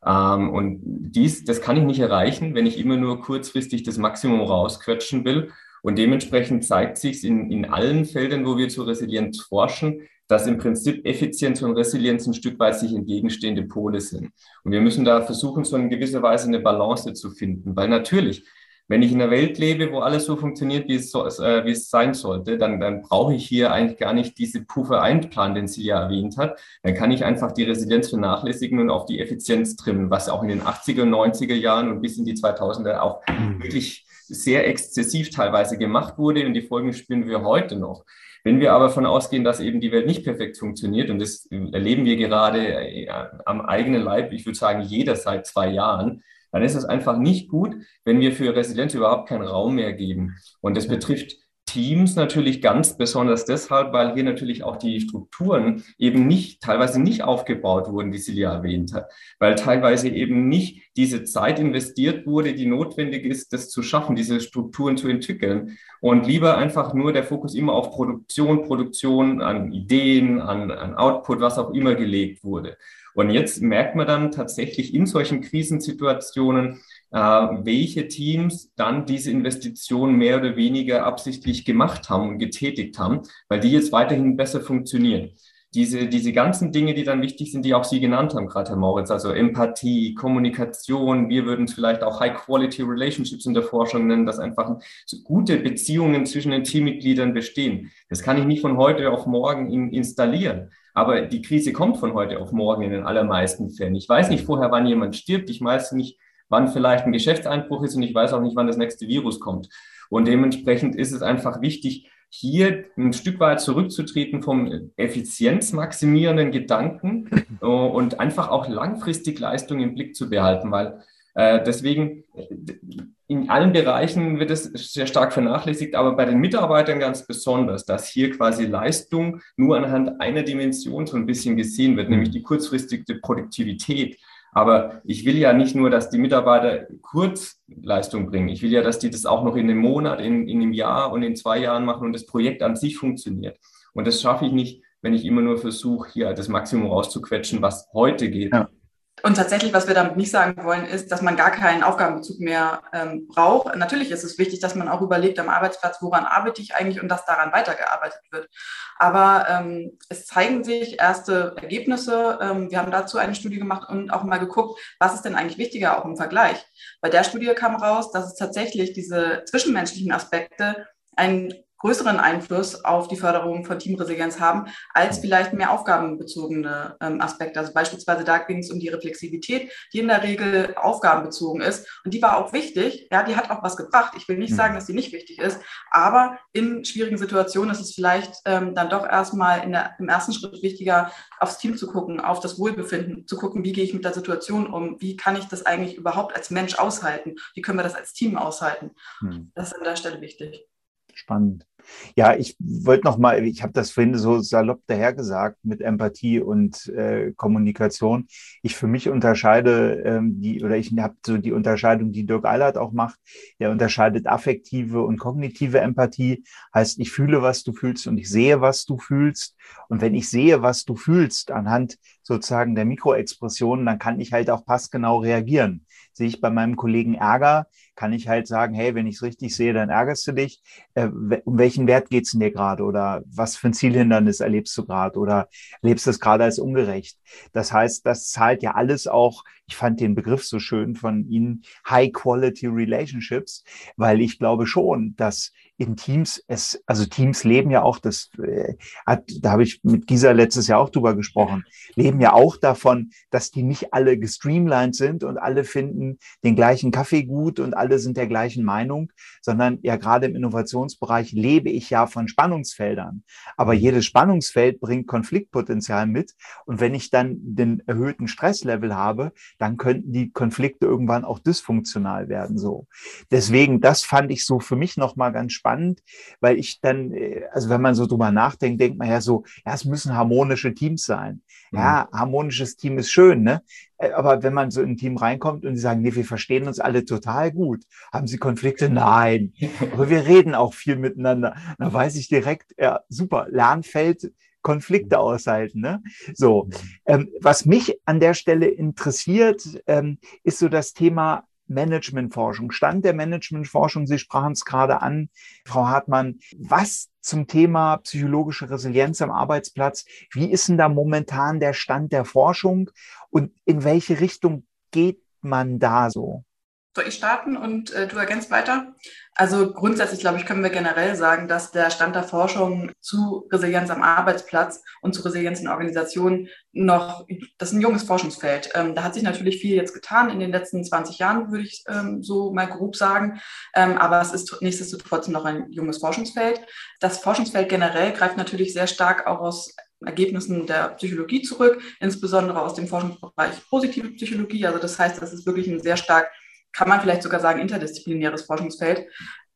Ähm, und dies, das kann ich nicht erreichen, wenn ich immer nur kurzfristig das Maximum rausquetschen will. Und dementsprechend zeigt sich in, in allen Feldern, wo wir zur Resilienz forschen, dass im Prinzip Effizienz und Resilienz ein Stück weit sich entgegenstehende Pole sind. Und wir müssen da versuchen, so in gewisser Weise eine Balance zu finden, weil natürlich, wenn ich in einer Welt lebe, wo alles so funktioniert, wie es, so, äh, wie es sein sollte, dann, dann brauche ich hier eigentlich gar nicht diese Puffer einplanen, den sie ja erwähnt hat. Dann kann ich einfach die Resilienz vernachlässigen und auf die Effizienz trimmen, was auch in den 80er, 90er Jahren und bis in die 2000er auch mhm. wirklich sehr exzessiv teilweise gemacht wurde und die Folgen spüren wir heute noch. Wenn wir aber davon ausgehen, dass eben die Welt nicht perfekt funktioniert, und das erleben wir gerade äh, am eigenen Leib, ich würde sagen, jeder seit zwei Jahren, dann ist es einfach nicht gut, wenn wir für Resilienz überhaupt keinen Raum mehr geben. Und das betrifft Teams natürlich ganz besonders deshalb, weil hier natürlich auch die Strukturen eben nicht, teilweise nicht aufgebaut wurden, die Silja erwähnt hat, weil teilweise eben nicht diese Zeit investiert wurde, die notwendig ist, das zu schaffen, diese Strukturen zu entwickeln. Und lieber einfach nur der Fokus immer auf Produktion, Produktion, an Ideen, an, an Output, was auch immer gelegt wurde. Und jetzt merkt man dann tatsächlich in solchen Krisensituationen, äh, welche Teams dann diese Investition mehr oder weniger absichtlich gemacht haben und getätigt haben, weil die jetzt weiterhin besser funktionieren. Diese, diese ganzen Dinge, die dann wichtig sind, die auch Sie genannt haben, gerade Herr Moritz, also Empathie, Kommunikation, wir würden es vielleicht auch High-Quality Relationships in der Forschung nennen, dass einfach so gute Beziehungen zwischen den Teammitgliedern bestehen. Das kann ich nicht von heute auf morgen in, installieren. Aber die Krise kommt von heute auf morgen in den allermeisten Fällen. Ich weiß nicht vorher, wann jemand stirbt. Ich weiß nicht, wann vielleicht ein Geschäftseinbruch ist und ich weiß auch nicht, wann das nächste Virus kommt. Und dementsprechend ist es einfach wichtig, hier ein Stück weit zurückzutreten vom effizienzmaximierenden Gedanken äh, und einfach auch langfristig Leistung im Blick zu behalten, weil deswegen in allen Bereichen wird es sehr stark vernachlässigt, aber bei den Mitarbeitern ganz besonders, dass hier quasi Leistung nur anhand einer Dimension so ein bisschen gesehen wird, nämlich die kurzfristige Produktivität. Aber ich will ja nicht nur, dass die Mitarbeiter Kurzleistung bringen. Ich will ja, dass die das auch noch in einem Monat, in, in einem Jahr und in zwei Jahren machen und das Projekt an sich funktioniert. Und das schaffe ich nicht, wenn ich immer nur versuche, hier das Maximum rauszuquetschen, was heute geht. Ja. Und tatsächlich, was wir damit nicht sagen wollen, ist, dass man gar keinen Aufgabenbezug mehr ähm, braucht. Natürlich ist es wichtig, dass man auch überlegt am Arbeitsplatz, woran arbeite ich eigentlich und dass daran weitergearbeitet wird. Aber ähm, es zeigen sich erste Ergebnisse. Ähm, wir haben dazu eine Studie gemacht und auch mal geguckt, was ist denn eigentlich wichtiger auch im Vergleich. Bei der Studie kam raus, dass es tatsächlich diese zwischenmenschlichen Aspekte einen größeren Einfluss auf die Förderung von Teamresilienz haben, als vielleicht mehr aufgabenbezogene ähm, Aspekte. Also beispielsweise da ging es um die Reflexivität, die in der Regel aufgabenbezogen ist. Und die war auch wichtig. Ja, die hat auch was gebracht. Ich will nicht mhm. sagen, dass die nicht wichtig ist, aber in schwierigen Situationen ist es vielleicht ähm, dann doch erstmal in der, im ersten Schritt wichtiger, aufs Team zu gucken, auf das Wohlbefinden, zu gucken, wie gehe ich mit der Situation um, wie kann ich das eigentlich überhaupt als Mensch aushalten, wie können wir das als Team aushalten. Mhm. Das ist an der Stelle wichtig spannend. Ja, ich wollte noch mal, ich habe das vorhin so salopp dahergesagt mit Empathie und äh, Kommunikation. Ich für mich unterscheide ähm, die, oder ich habe so die Unterscheidung, die Dirk Eilert auch macht. Er unterscheidet affektive und kognitive Empathie. Heißt, ich fühle, was du fühlst und ich sehe, was du fühlst. Und wenn ich sehe, was du fühlst, anhand sozusagen der Mikroexpressionen, dann kann ich halt auch passgenau reagieren. Sehe ich bei meinem Kollegen Ärger, kann ich halt sagen, hey, wenn ich es richtig sehe, dann ärgerst du dich. Äh, um welchen Wert geht es dir gerade? Oder was für ein Zielhindernis erlebst du gerade? Oder erlebst du es gerade als ungerecht? Das heißt, das zahlt ja alles auch, ich fand den Begriff so schön von Ihnen, High Quality Relationships, weil ich glaube schon, dass in Teams es, also Teams leben ja auch, das äh, hat, da habe ich mit Gisa letztes Jahr auch drüber gesprochen, leben ja auch davon, dass die nicht alle gestreamlined sind und alle finden den gleichen Kaffee gut und alle sind der gleichen Meinung, sondern ja gerade im Innovationsbereich lebe ich ja von Spannungsfeldern. Aber jedes Spannungsfeld bringt Konfliktpotenzial mit. Und wenn ich dann den erhöhten Stresslevel habe, dann könnten die Konflikte irgendwann auch dysfunktional werden, so. Deswegen, das fand ich so für mich nochmal ganz spannend, weil ich dann, äh, also wenn man so drüber nachdenkt, denkt man ja so, ja, es müssen harmonische Teams sein. Ja, mhm. harmonisches Team ist schön, ne? Äh, aber wenn man so in ein Team reinkommt und sie sagen, nee, wir verstehen uns alle total gut. Haben Sie Konflikte? Nein. Aber wir reden auch viel miteinander. Da weiß ich direkt, ja, super, Lernfeld, Konflikte aushalten. Ne? So, mhm. ähm, was mich an der Stelle interessiert, ähm, ist so das Thema Managementforschung, Stand der Managementforschung. Sie sprachen es gerade an, Frau Hartmann. Was zum Thema psychologische Resilienz am Arbeitsplatz? Wie ist denn da momentan der Stand der Forschung und in welche Richtung geht man da so? Soll ich starten und äh, du ergänzt weiter? Also grundsätzlich, glaube ich, können wir generell sagen, dass der Stand der Forschung zu Resilienz am Arbeitsplatz und zu Resilienz in Organisationen noch, das ist ein junges Forschungsfeld. Ähm, da hat sich natürlich viel jetzt getan in den letzten 20 Jahren, würde ich ähm, so mal grob sagen. Ähm, aber es ist nichtsdestotrotz noch ein junges Forschungsfeld. Das Forschungsfeld generell greift natürlich sehr stark auch aus Ergebnissen der Psychologie zurück, insbesondere aus dem Forschungsbereich positive Psychologie. Also das heißt, das ist wirklich ein sehr stark kann man vielleicht sogar sagen, interdisziplinäres Forschungsfeld.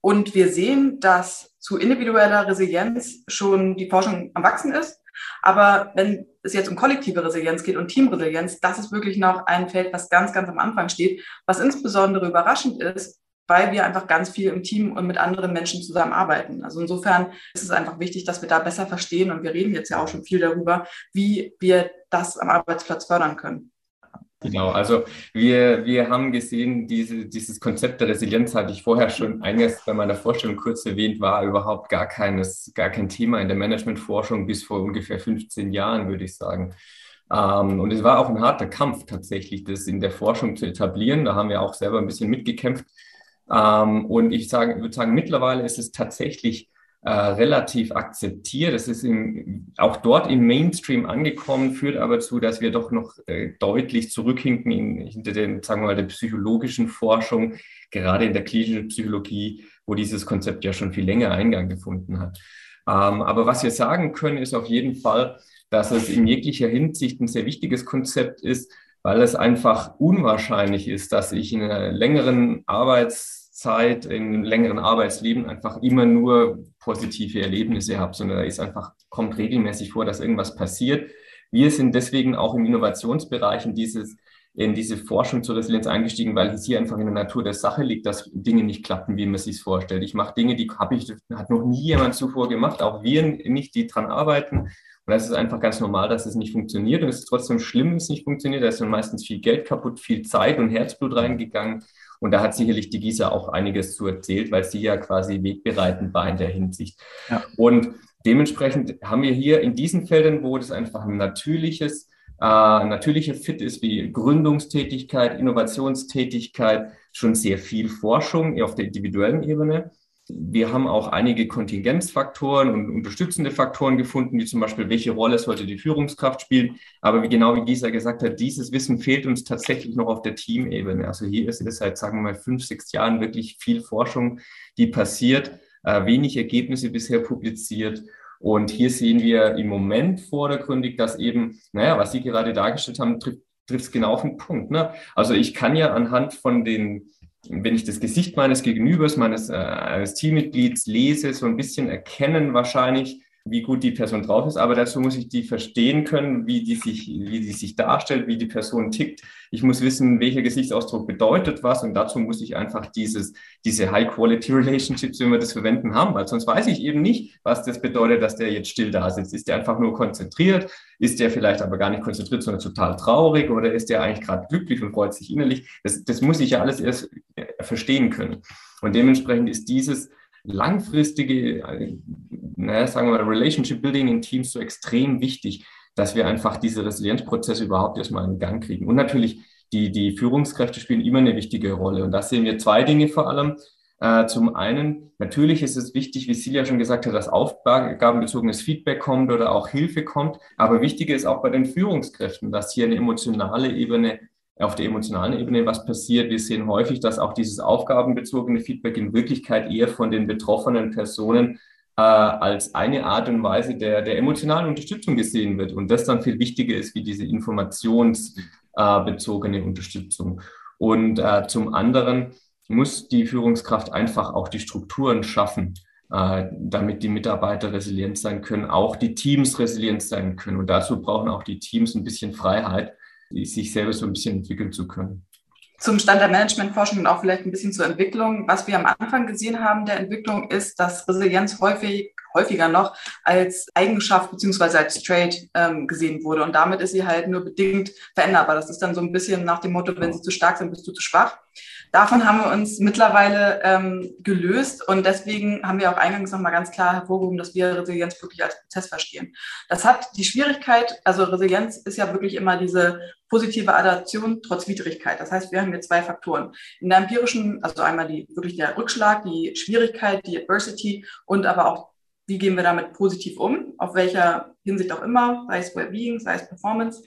Und wir sehen, dass zu individueller Resilienz schon die Forschung am Wachsen ist. Aber wenn es jetzt um kollektive Resilienz geht und Teamresilienz, das ist wirklich noch ein Feld, was ganz, ganz am Anfang steht, was insbesondere überraschend ist, weil wir einfach ganz viel im Team und mit anderen Menschen zusammenarbeiten. Also insofern ist es einfach wichtig, dass wir da besser verstehen und wir reden jetzt ja auch schon viel darüber, wie wir das am Arbeitsplatz fördern können. Genau, also wir, wir haben gesehen, diese, dieses Konzept der Resilienz hatte ich vorher schon einiges bei meiner Vorstellung kurz erwähnt, war überhaupt gar, keines, gar kein Thema in der Managementforschung bis vor ungefähr 15 Jahren, würde ich sagen. Ähm, und es war auch ein harter Kampf tatsächlich, das in der Forschung zu etablieren. Da haben wir auch selber ein bisschen mitgekämpft. Ähm, und ich sage, würde sagen, mittlerweile ist es tatsächlich äh, relativ akzeptiert. Es ist im, auch dort im Mainstream angekommen, führt aber dazu, dass wir doch noch äh, deutlich zurückhinken in, hinter den, sagen wir mal, der psychologischen Forschung, gerade in der klinischen Psychologie, wo dieses Konzept ja schon viel länger Eingang gefunden hat. Ähm, aber was wir sagen können, ist auf jeden Fall, dass es in jeglicher Hinsicht ein sehr wichtiges Konzept ist, weil es einfach unwahrscheinlich ist, dass ich in einer längeren Arbeits Zeit, in längeren Arbeitsleben einfach immer nur positive Erlebnisse habe, sondern da ist einfach, kommt regelmäßig vor, dass irgendwas passiert. Wir sind deswegen auch im Innovationsbereich in dieses in diese Forschung zur Resilienz eingestiegen, weil es hier einfach in der Natur der Sache liegt, dass Dinge nicht klappen, wie man sich vorstellt. Ich mache Dinge, die habe ich, hat noch nie jemand zuvor gemacht, auch wir nicht, die dran arbeiten. Und das ist einfach ganz normal, dass es nicht funktioniert. Und es ist trotzdem schlimm, wenn es nicht funktioniert. Da ist dann meistens viel Geld kaputt, viel Zeit und Herzblut reingegangen. Und da hat sicherlich die Gisa auch einiges zu erzählt, weil sie ja quasi wegbereitend war in der Hinsicht. Ja. Und dementsprechend haben wir hier in diesen Feldern, wo das einfach ein natürliches, äh, natürlicher Fit ist, wie Gründungstätigkeit, Innovationstätigkeit, schon sehr viel Forschung auf der individuellen Ebene. Wir haben auch einige Kontingenzfaktoren und unterstützende Faktoren gefunden, wie zum Beispiel, welche Rolle sollte die Führungskraft spielen. Aber wie genau wie Gisa gesagt hat, dieses Wissen fehlt uns tatsächlich noch auf der Teamebene. Also hier ist es seit, sagen wir mal, fünf, sechs Jahren wirklich viel Forschung, die passiert, äh, wenig Ergebnisse bisher publiziert. Und hier sehen wir im Moment vordergründig, dass eben, naja, was Sie gerade dargestellt haben, trifft es genau auf den Punkt. Ne? Also ich kann ja anhand von den wenn ich das Gesicht meines Gegenübers, meines äh, eines Teammitglieds lese, so ein bisschen erkennen wahrscheinlich, wie gut die Person drauf ist, aber dazu muss ich die verstehen können, wie die sich, wie die sich darstellt, wie die Person tickt. Ich muss wissen, welcher Gesichtsausdruck bedeutet was und dazu muss ich einfach dieses, diese High-Quality-Relationships, wenn wir das verwenden, haben, weil sonst weiß ich eben nicht, was das bedeutet, dass der jetzt still da sitzt. Ist der einfach nur konzentriert? Ist der vielleicht aber gar nicht konzentriert, sondern total traurig oder ist der eigentlich gerade glücklich und freut sich innerlich? Das, das muss ich ja alles erst äh, verstehen können. Und dementsprechend ist dieses langfristige, naja, sagen wir mal, Relationship Building in Teams so extrem wichtig, dass wir einfach diese Resilienzprozesse überhaupt erstmal in Gang kriegen. Und natürlich, die, die Führungskräfte spielen immer eine wichtige Rolle. Und da sehen wir zwei Dinge vor allem. Äh, zum einen, natürlich ist es wichtig, wie Silja schon gesagt hat, dass aufgabenbezogenes Feedback kommt oder auch Hilfe kommt. Aber wichtiger ist auch bei den Führungskräften, dass hier eine emotionale Ebene auf der emotionalen Ebene was passiert. Wir sehen häufig, dass auch dieses aufgabenbezogene Feedback in Wirklichkeit eher von den betroffenen Personen äh, als eine Art und Weise der, der emotionalen Unterstützung gesehen wird. Und das dann viel wichtiger ist wie diese informationsbezogene äh, Unterstützung. Und äh, zum anderen muss die Führungskraft einfach auch die Strukturen schaffen, äh, damit die Mitarbeiter resilient sein können, auch die Teams resilient sein können. Und dazu brauchen auch die Teams ein bisschen Freiheit, sich selber so ein bisschen entwickeln zu können. Zum Stand der Managementforschung und auch vielleicht ein bisschen zur Entwicklung. Was wir am Anfang gesehen haben der Entwicklung ist, dass Resilienz häufig häufiger noch als Eigenschaft beziehungsweise als Trade ähm, gesehen wurde. Und damit ist sie halt nur bedingt veränderbar. Das ist dann so ein bisschen nach dem Motto, wenn sie zu stark sind, bist du zu schwach. Davon haben wir uns mittlerweile ähm, gelöst und deswegen haben wir auch eingangs nochmal ganz klar hervorgehoben, dass wir Resilienz wirklich als Prozess verstehen. Das hat die Schwierigkeit, also Resilienz ist ja wirklich immer diese positive Adaption trotz Widrigkeit. Das heißt, wir haben hier zwei Faktoren. In der empirischen, also einmal die wirklich der Rückschlag, die Schwierigkeit, die Adversity und aber auch wie gehen wir damit positiv um, auf welcher Hinsicht auch immer, sei es Wellbeing, sei es Performance.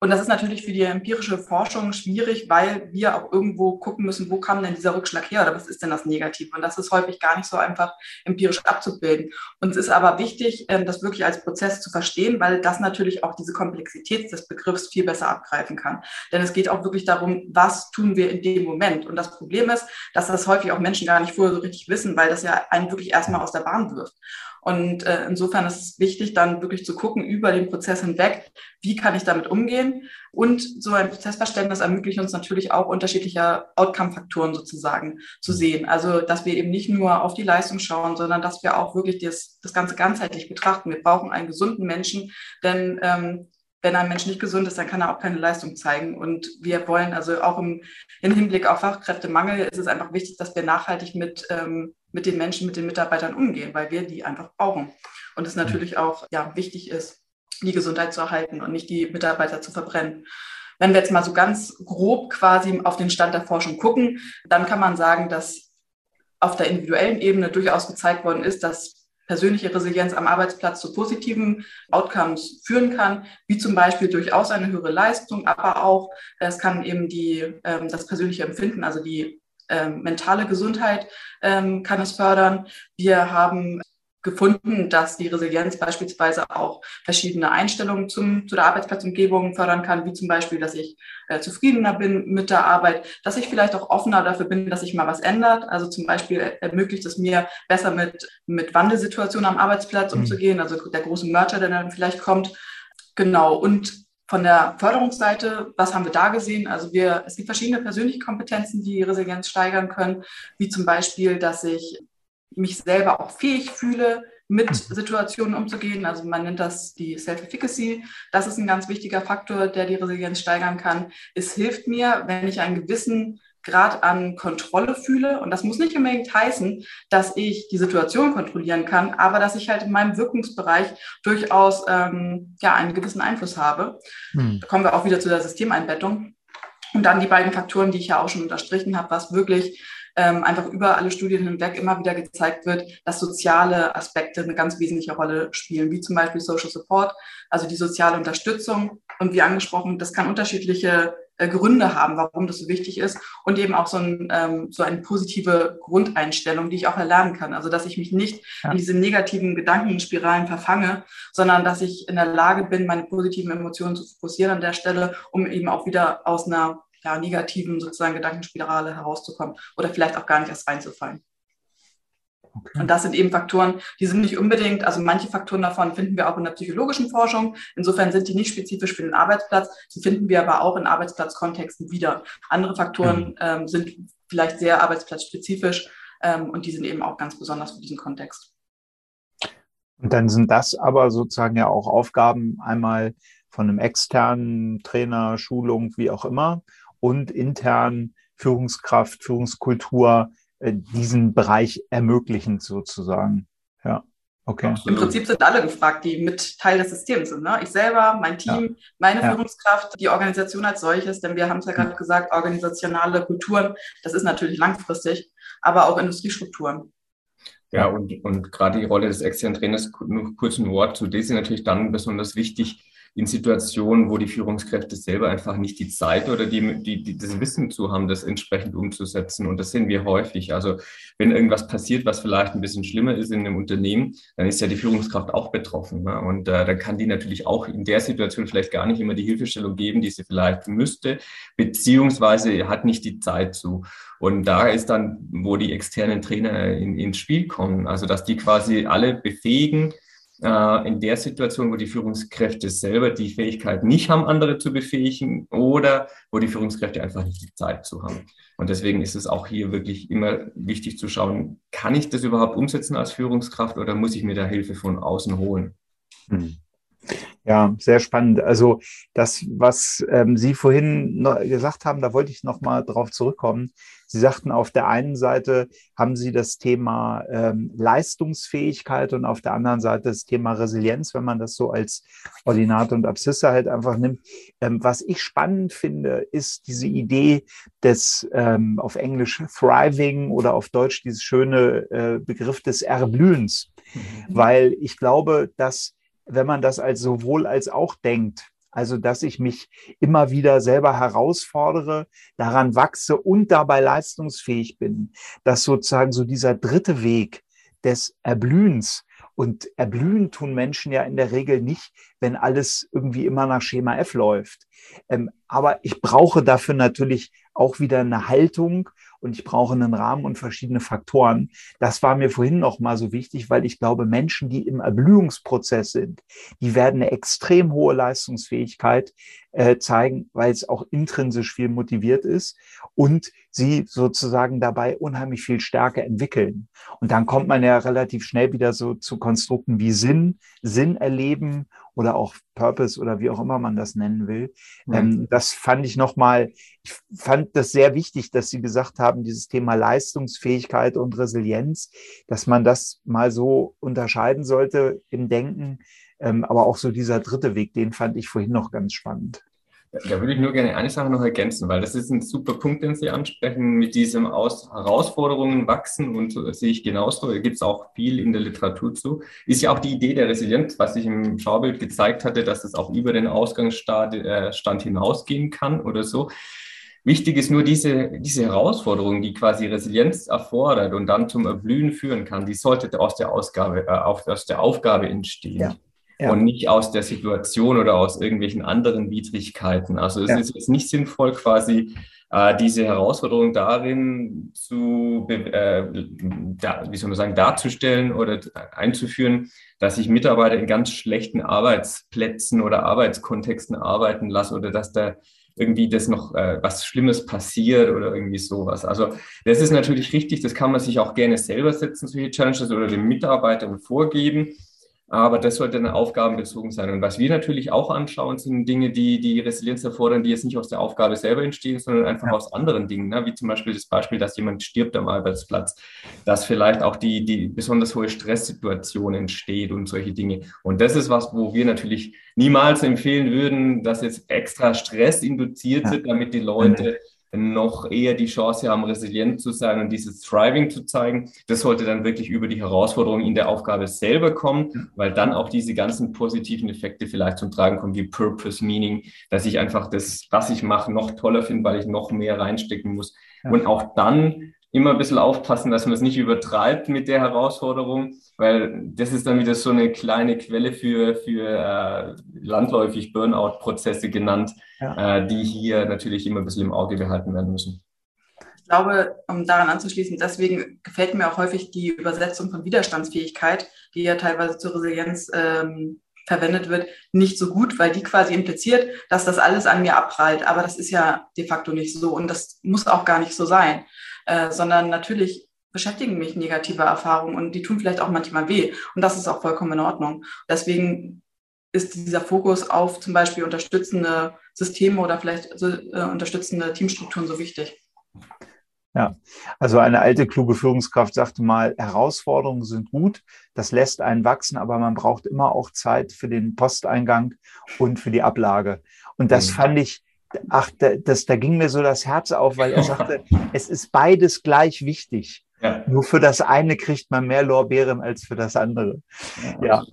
Und das ist natürlich für die empirische Forschung schwierig, weil wir auch irgendwo gucken müssen, wo kam denn dieser Rückschlag her oder was ist denn das Negative? Und das ist häufig gar nicht so einfach empirisch abzubilden. Uns ist aber wichtig, ähm, das wirklich als Prozess zu verstehen, weil das natürlich auch diese Komplexität des Begriffs viel besser abgreifen kann. Denn es geht auch wirklich darum, was tun wir in dem Moment? Und das Problem ist, dass das häufig auch Menschen gar nicht vorher so richtig wissen, weil das ja einen wirklich erstmal aus der Bahn wirft. Und äh, insofern ist es wichtig, dann wirklich zu gucken über den Prozess hinweg, wie kann ich damit umgehen. Und so ein Prozessverständnis ermöglicht uns natürlich auch unterschiedliche Outcome-Faktoren sozusagen zu sehen. Also, dass wir eben nicht nur auf die Leistung schauen, sondern dass wir auch wirklich das, das Ganze ganzheitlich betrachten. Wir brauchen einen gesunden Menschen, denn ähm, wenn ein Mensch nicht gesund ist, dann kann er auch keine Leistung zeigen. Und wir wollen also auch im, im Hinblick auf Fachkräftemangel ist es einfach wichtig, dass wir nachhaltig mit, ähm, mit den Menschen, mit den Mitarbeitern umgehen, weil wir die einfach brauchen. Und es natürlich auch ja, wichtig ist, die Gesundheit zu erhalten und nicht die Mitarbeiter zu verbrennen. Wenn wir jetzt mal so ganz grob quasi auf den Stand der Forschung gucken, dann kann man sagen, dass auf der individuellen Ebene durchaus gezeigt worden ist, dass persönliche Resilienz am Arbeitsplatz zu positiven Outcomes führen kann, wie zum Beispiel durchaus eine höhere Leistung, aber auch es kann eben die, ähm, das persönliche Empfinden, also die ähm, mentale Gesundheit ähm, kann es fördern. Wir haben gefunden, dass die Resilienz beispielsweise auch verschiedene Einstellungen zum, zu der Arbeitsplatzumgebung fördern kann, wie zum Beispiel, dass ich äh, zufriedener bin mit der Arbeit, dass ich vielleicht auch offener dafür bin, dass sich mal was ändert. Also zum Beispiel ermöglicht es mir besser mit, mit Wandelsituationen am Arbeitsplatz mhm. umzugehen, also der große Merger, der dann vielleicht kommt. Genau. Und von der Förderungsseite, was haben wir da gesehen? Also wir, es gibt verschiedene persönliche Kompetenzen, die Resilienz steigern können, wie zum Beispiel, dass ich mich selber auch fähig fühle, mit mhm. Situationen umzugehen. Also man nennt das die Self-Efficacy. Das ist ein ganz wichtiger Faktor, der die Resilienz steigern kann. Es hilft mir, wenn ich einen gewissen Grad an Kontrolle fühle. Und das muss nicht unbedingt heißen, dass ich die Situation kontrollieren kann, aber dass ich halt in meinem Wirkungsbereich durchaus ähm, ja, einen gewissen Einfluss habe. Hm. Da kommen wir auch wieder zu der Systemeinbettung. Und dann die beiden Faktoren, die ich ja auch schon unterstrichen habe, was wirklich ähm, einfach über alle Studien hinweg immer wieder gezeigt wird, dass soziale Aspekte eine ganz wesentliche Rolle spielen, wie zum Beispiel Social Support, also die soziale Unterstützung. Und wie angesprochen, das kann unterschiedliche äh, Gründe haben, warum das so wichtig ist und eben auch so, ein, ähm, so eine positive Grundeinstellung, die ich auch erlernen kann. Also dass ich mich nicht ja. in diese negativen Gedankenspiralen verfange, sondern dass ich in der Lage bin, meine positiven Emotionen zu fokussieren an der Stelle, um eben auch wieder aus einer ja, negativen sozusagen Gedankenspirale herauszukommen oder vielleicht auch gar nicht erst reinzufallen. Okay. Und das sind eben Faktoren, die sind nicht unbedingt, also manche Faktoren davon finden wir auch in der psychologischen Forschung. Insofern sind die nicht spezifisch für den Arbeitsplatz. Die finden wir aber auch in Arbeitsplatzkontexten wieder. Andere Faktoren mhm. ähm, sind vielleicht sehr arbeitsplatzspezifisch ähm, und die sind eben auch ganz besonders für diesen Kontext. Und dann sind das aber sozusagen ja auch Aufgaben einmal von einem externen Trainer, Schulung, wie auch immer, und intern Führungskraft, Führungskultur äh, diesen Bereich ermöglichen sozusagen. Ja. Okay. Absolut. Im Prinzip sind alle gefragt, die mit Teil des Systems sind. Ne? Ich selber, mein Team, ja. meine ja. Führungskraft, die Organisation als solches, denn wir haben es ja gerade gesagt, organisationale Kulturen, das ist natürlich langfristig, aber auch Industriestrukturen. Ja, und, und gerade die Rolle des externen Trainers, nur kurz ein Wort zu, das ist natürlich dann besonders wichtig, in Situationen, wo die Führungskräfte selber einfach nicht die Zeit oder die, die, die, das Wissen zu haben, das entsprechend umzusetzen. Und das sehen wir häufig. Also wenn irgendwas passiert, was vielleicht ein bisschen schlimmer ist in einem Unternehmen, dann ist ja die Führungskraft auch betroffen. Ne? Und äh, dann kann die natürlich auch in der Situation vielleicht gar nicht immer die Hilfestellung geben, die sie vielleicht müsste, beziehungsweise hat nicht die Zeit zu. Und da ist dann, wo die externen Trainer in, ins Spiel kommen. Also dass die quasi alle befähigen, äh, in der Situation, wo die Führungskräfte selber die Fähigkeit nicht haben, andere zu befähigen oder wo die Führungskräfte einfach nicht die Zeit zu haben. Und deswegen ist es auch hier wirklich immer wichtig zu schauen, kann ich das überhaupt umsetzen als Führungskraft oder muss ich mir da Hilfe von außen holen? Hm. Ja, sehr spannend. Also das, was ähm, Sie vorhin gesagt haben, da wollte ich noch mal drauf zurückkommen. Sie sagten, auf der einen Seite haben Sie das Thema ähm, Leistungsfähigkeit und auf der anderen Seite das Thema Resilienz, wenn man das so als Ordinate und Abszisse halt einfach nimmt. Ähm, was ich spannend finde, ist diese Idee des ähm, auf Englisch Thriving oder auf Deutsch dieses schöne äh, Begriff des Erblühens, mhm. weil ich glaube, dass wenn man das als sowohl als auch denkt, also dass ich mich immer wieder selber herausfordere, daran wachse und dabei leistungsfähig bin, dass sozusagen so dieser dritte Weg des Erblühens und erblühen tun Menschen ja in der Regel nicht, wenn alles irgendwie immer nach Schema F läuft. Ähm, aber ich brauche dafür natürlich auch wieder eine Haltung und ich brauche einen Rahmen und verschiedene Faktoren. Das war mir vorhin noch mal so wichtig, weil ich glaube, Menschen, die im Erblühungsprozess sind, die werden eine extrem hohe Leistungsfähigkeit äh, zeigen, weil es auch intrinsisch viel motiviert ist und sie sozusagen dabei unheimlich viel Stärke entwickeln. Und dann kommt man ja relativ schnell wieder so zu Konstrukten wie Sinn, Sinn erleben oder auch Purpose oder wie auch immer man das nennen will. Mhm. Ähm, das fand ich nochmal, ich fand das sehr wichtig, dass Sie gesagt haben, dieses Thema Leistungsfähigkeit und Resilienz, dass man das mal so unterscheiden sollte im Denken. Ähm, aber auch so dieser dritte Weg, den fand ich vorhin noch ganz spannend. Da würde ich nur gerne eine Sache noch ergänzen, weil das ist ein super Punkt, den Sie ansprechen, mit diesem Aus Herausforderungen wachsen und so, sehe ich genauso, da gibt es auch viel in der Literatur zu. Ist ja auch die Idee der Resilienz, was ich im Schaubild gezeigt hatte, dass es auch über den Ausgangsstand äh, hinausgehen kann oder so. Wichtig ist nur diese, diese Herausforderung, die quasi Resilienz erfordert und dann zum Erblühen führen kann, die sollte aus der, Ausgabe, äh, aus der Aufgabe entstehen. Ja ja. und nicht aus der Situation oder aus irgendwelchen anderen Widrigkeiten. Also es ja. ist jetzt nicht sinnvoll, quasi äh, diese Herausforderung darin zu, äh, da, wie soll man sagen, darzustellen oder einzuführen, dass ich Mitarbeiter in ganz schlechten Arbeitsplätzen oder Arbeitskontexten arbeiten lasse oder dass da irgendwie das noch äh, was Schlimmes passiert oder irgendwie sowas. Also das ist natürlich richtig, das kann man sich auch gerne selber setzen, solche Challenges oder den Mitarbeitern vorgeben. Aber das sollte dann aufgabenbezogen sein. Und was wir natürlich auch anschauen, sind Dinge, die die Resilienz erfordern, die jetzt nicht aus der Aufgabe selber entstehen, sondern einfach ja. aus anderen Dingen, ne? wie zum Beispiel das Beispiel, dass jemand stirbt am Arbeitsplatz, dass vielleicht auch die, die besonders hohe Stresssituation entsteht und solche Dinge. Und das ist was, wo wir natürlich niemals empfehlen würden, dass jetzt extra Stress induziert ja. wird, damit die Leute noch eher die Chance haben, resilient zu sein und dieses Thriving zu zeigen. Das sollte dann wirklich über die Herausforderungen in der Aufgabe selber kommen, weil dann auch diese ganzen positiven Effekte vielleicht zum Tragen kommen, wie Purpose, Meaning, dass ich einfach das, was ich mache, noch toller finde, weil ich noch mehr reinstecken muss. Ja. Und auch dann immer ein bisschen aufpassen, dass man es nicht übertreibt mit der Herausforderung, weil das ist dann wieder so eine kleine Quelle für, für äh, landläufig Burnout-Prozesse genannt, ja. äh, die hier natürlich immer ein bisschen im Auge behalten werden müssen. Ich glaube, um daran anzuschließen, deswegen gefällt mir auch häufig die Übersetzung von Widerstandsfähigkeit, die ja teilweise zur Resilienz ähm, verwendet wird, nicht so gut, weil die quasi impliziert, dass das alles an mir abprallt. Aber das ist ja de facto nicht so und das muss auch gar nicht so sein, äh, sondern natürlich beschäftigen mich negative Erfahrungen und die tun vielleicht auch manchmal weh und das ist auch vollkommen in Ordnung. Deswegen ist dieser Fokus auf zum Beispiel unterstützende Systeme oder vielleicht so, äh, unterstützende Teamstrukturen so wichtig. Ja, also eine alte kluge Führungskraft sagte mal, Herausforderungen sind gut, das lässt einen wachsen, aber man braucht immer auch Zeit für den Posteingang und für die Ablage. Und das mhm. fand ich, ach, das, da ging mir so das Herz auf, weil er sagte, es ist beides gleich wichtig. Ja. Nur für das eine kriegt man mehr Lorbeeren als für das andere. Ja.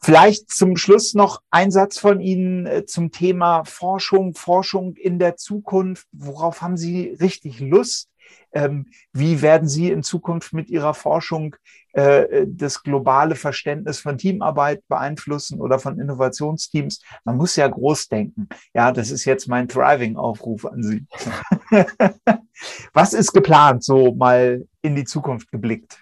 Vielleicht zum Schluss noch ein Satz von Ihnen äh, zum Thema Forschung, Forschung in der Zukunft. Worauf haben Sie richtig Lust? Ähm, wie werden Sie in Zukunft mit Ihrer Forschung äh, das globale Verständnis von Teamarbeit beeinflussen oder von Innovationsteams? Man muss ja groß denken. Ja, das ist jetzt mein Thriving-Aufruf an Sie. Was ist geplant, so mal in die Zukunft geblickt?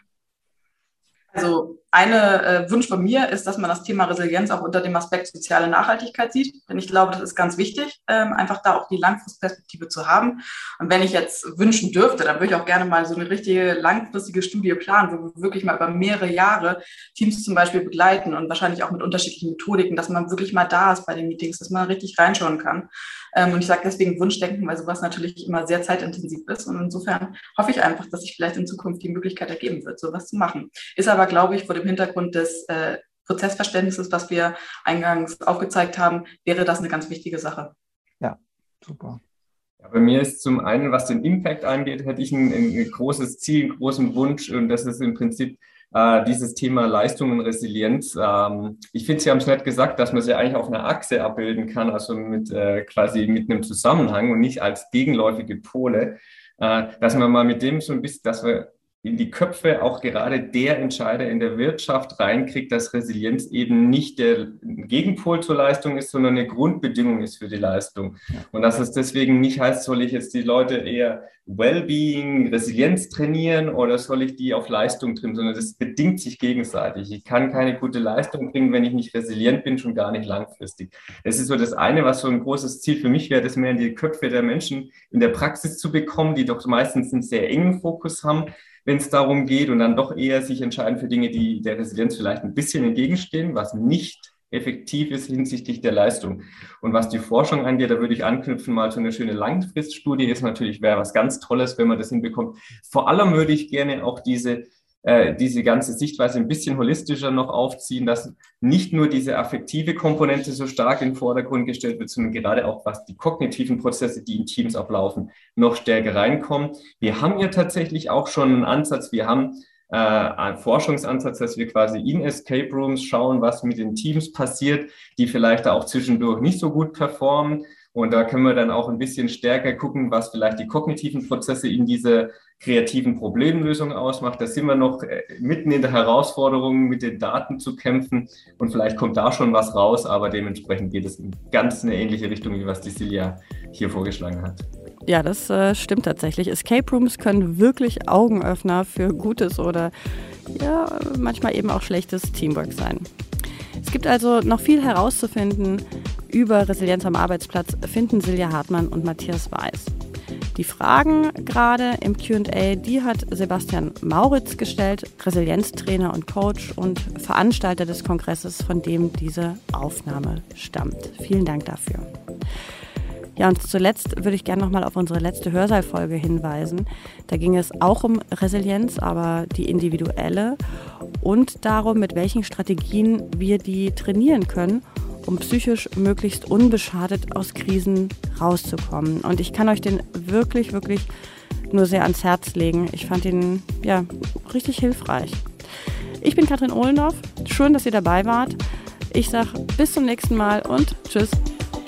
Also eine äh, Wunsch von mir ist, dass man das Thema Resilienz auch unter dem Aspekt soziale Nachhaltigkeit sieht. Denn ich glaube, das ist ganz wichtig, ähm, einfach da auch die Langfristperspektive zu haben. Und wenn ich jetzt wünschen dürfte, dann würde ich auch gerne mal so eine richtige langfristige Studie planen, wo wir wirklich mal über mehrere Jahre Teams zum Beispiel begleiten und wahrscheinlich auch mit unterschiedlichen Methodiken, dass man wirklich mal da ist bei den Meetings, dass man richtig reinschauen kann. Ähm, und ich sage deswegen Wunschdenken, weil sowas natürlich immer sehr zeitintensiv ist. Und insofern hoffe ich einfach, dass sich vielleicht in Zukunft die Möglichkeit ergeben wird, sowas zu machen. Ist aber, glaube ich, vor dem dem Hintergrund des äh, Prozessverständnisses, was wir eingangs aufgezeigt haben, wäre das eine ganz wichtige Sache. Ja, super. Ja, bei mir ist zum einen, was den Impact angeht, hätte ich ein, ein großes Ziel, einen großen Wunsch und das ist im Prinzip äh, dieses Thema Leistung und Resilienz. Ähm, ich finde, Sie haben es nicht gesagt, dass man sie eigentlich auf einer Achse abbilden kann, also mit äh, quasi mit einem Zusammenhang und nicht als gegenläufige Pole, äh, dass man mal mit dem so ein bisschen, dass wir in die Köpfe auch gerade der Entscheider in der Wirtschaft reinkriegt, dass Resilienz eben nicht der Gegenpol zur Leistung ist, sondern eine Grundbedingung ist für die Leistung. Und dass es deswegen nicht heißt, soll ich jetzt die Leute eher Wellbeing, Resilienz trainieren oder soll ich die auf Leistung trimmen, sondern das bedingt sich gegenseitig. Ich kann keine gute Leistung bringen, wenn ich nicht resilient bin, schon gar nicht langfristig. Das ist so das eine, was so ein großes Ziel für mich wäre, das mehr in die Köpfe der Menschen in der Praxis zu bekommen, die doch meistens einen sehr engen Fokus haben wenn es darum geht und dann doch eher sich entscheiden für Dinge, die der Resilienz vielleicht ein bisschen entgegenstehen, was nicht effektiv ist hinsichtlich der Leistung. Und was die Forschung angeht, da würde ich anknüpfen, mal so eine schöne Langfriststudie ist natürlich, wäre was ganz Tolles, wenn man das hinbekommt. Vor allem würde ich gerne auch diese äh, diese ganze Sichtweise ein bisschen holistischer noch aufziehen, dass nicht nur diese affektive Komponente so stark in den Vordergrund gestellt wird, sondern gerade auch was die kognitiven Prozesse, die in Teams ablaufen, noch stärker reinkommen. Wir haben ja tatsächlich auch schon einen Ansatz, wir haben äh, einen Forschungsansatz, dass wir quasi in Escape Rooms schauen, was mit den Teams passiert, die vielleicht auch zwischendurch nicht so gut performen. Und da können wir dann auch ein bisschen stärker gucken, was vielleicht die kognitiven Prozesse in dieser kreativen Problemlösung ausmacht. Da sind wir noch äh, mitten in der Herausforderung, mit den Daten zu kämpfen und vielleicht kommt da schon was raus, aber dementsprechend geht es in ganz eine ähnliche Richtung, wie was die Silja hier vorgeschlagen hat. Ja, das äh, stimmt tatsächlich. Escape Rooms können wirklich Augenöffner für gutes oder ja, manchmal eben auch schlechtes Teamwork sein. Es gibt also noch viel herauszufinden über Resilienz am Arbeitsplatz, finden Silja Hartmann und Matthias Weiß. Die Fragen gerade im QA, die hat Sebastian Mauritz gestellt, Resilienztrainer und Coach und Veranstalter des Kongresses, von dem diese Aufnahme stammt. Vielen Dank dafür. Ja, und zuletzt würde ich gerne nochmal auf unsere letzte Hörsaalfolge hinweisen. Da ging es auch um Resilienz, aber die individuelle und darum, mit welchen Strategien wir die trainieren können um psychisch möglichst unbeschadet aus Krisen rauszukommen. Und ich kann euch den wirklich, wirklich nur sehr ans Herz legen. Ich fand ihn ja richtig hilfreich. Ich bin Katrin Ohlendorf. Schön, dass ihr dabei wart. Ich sage bis zum nächsten Mal und tschüss.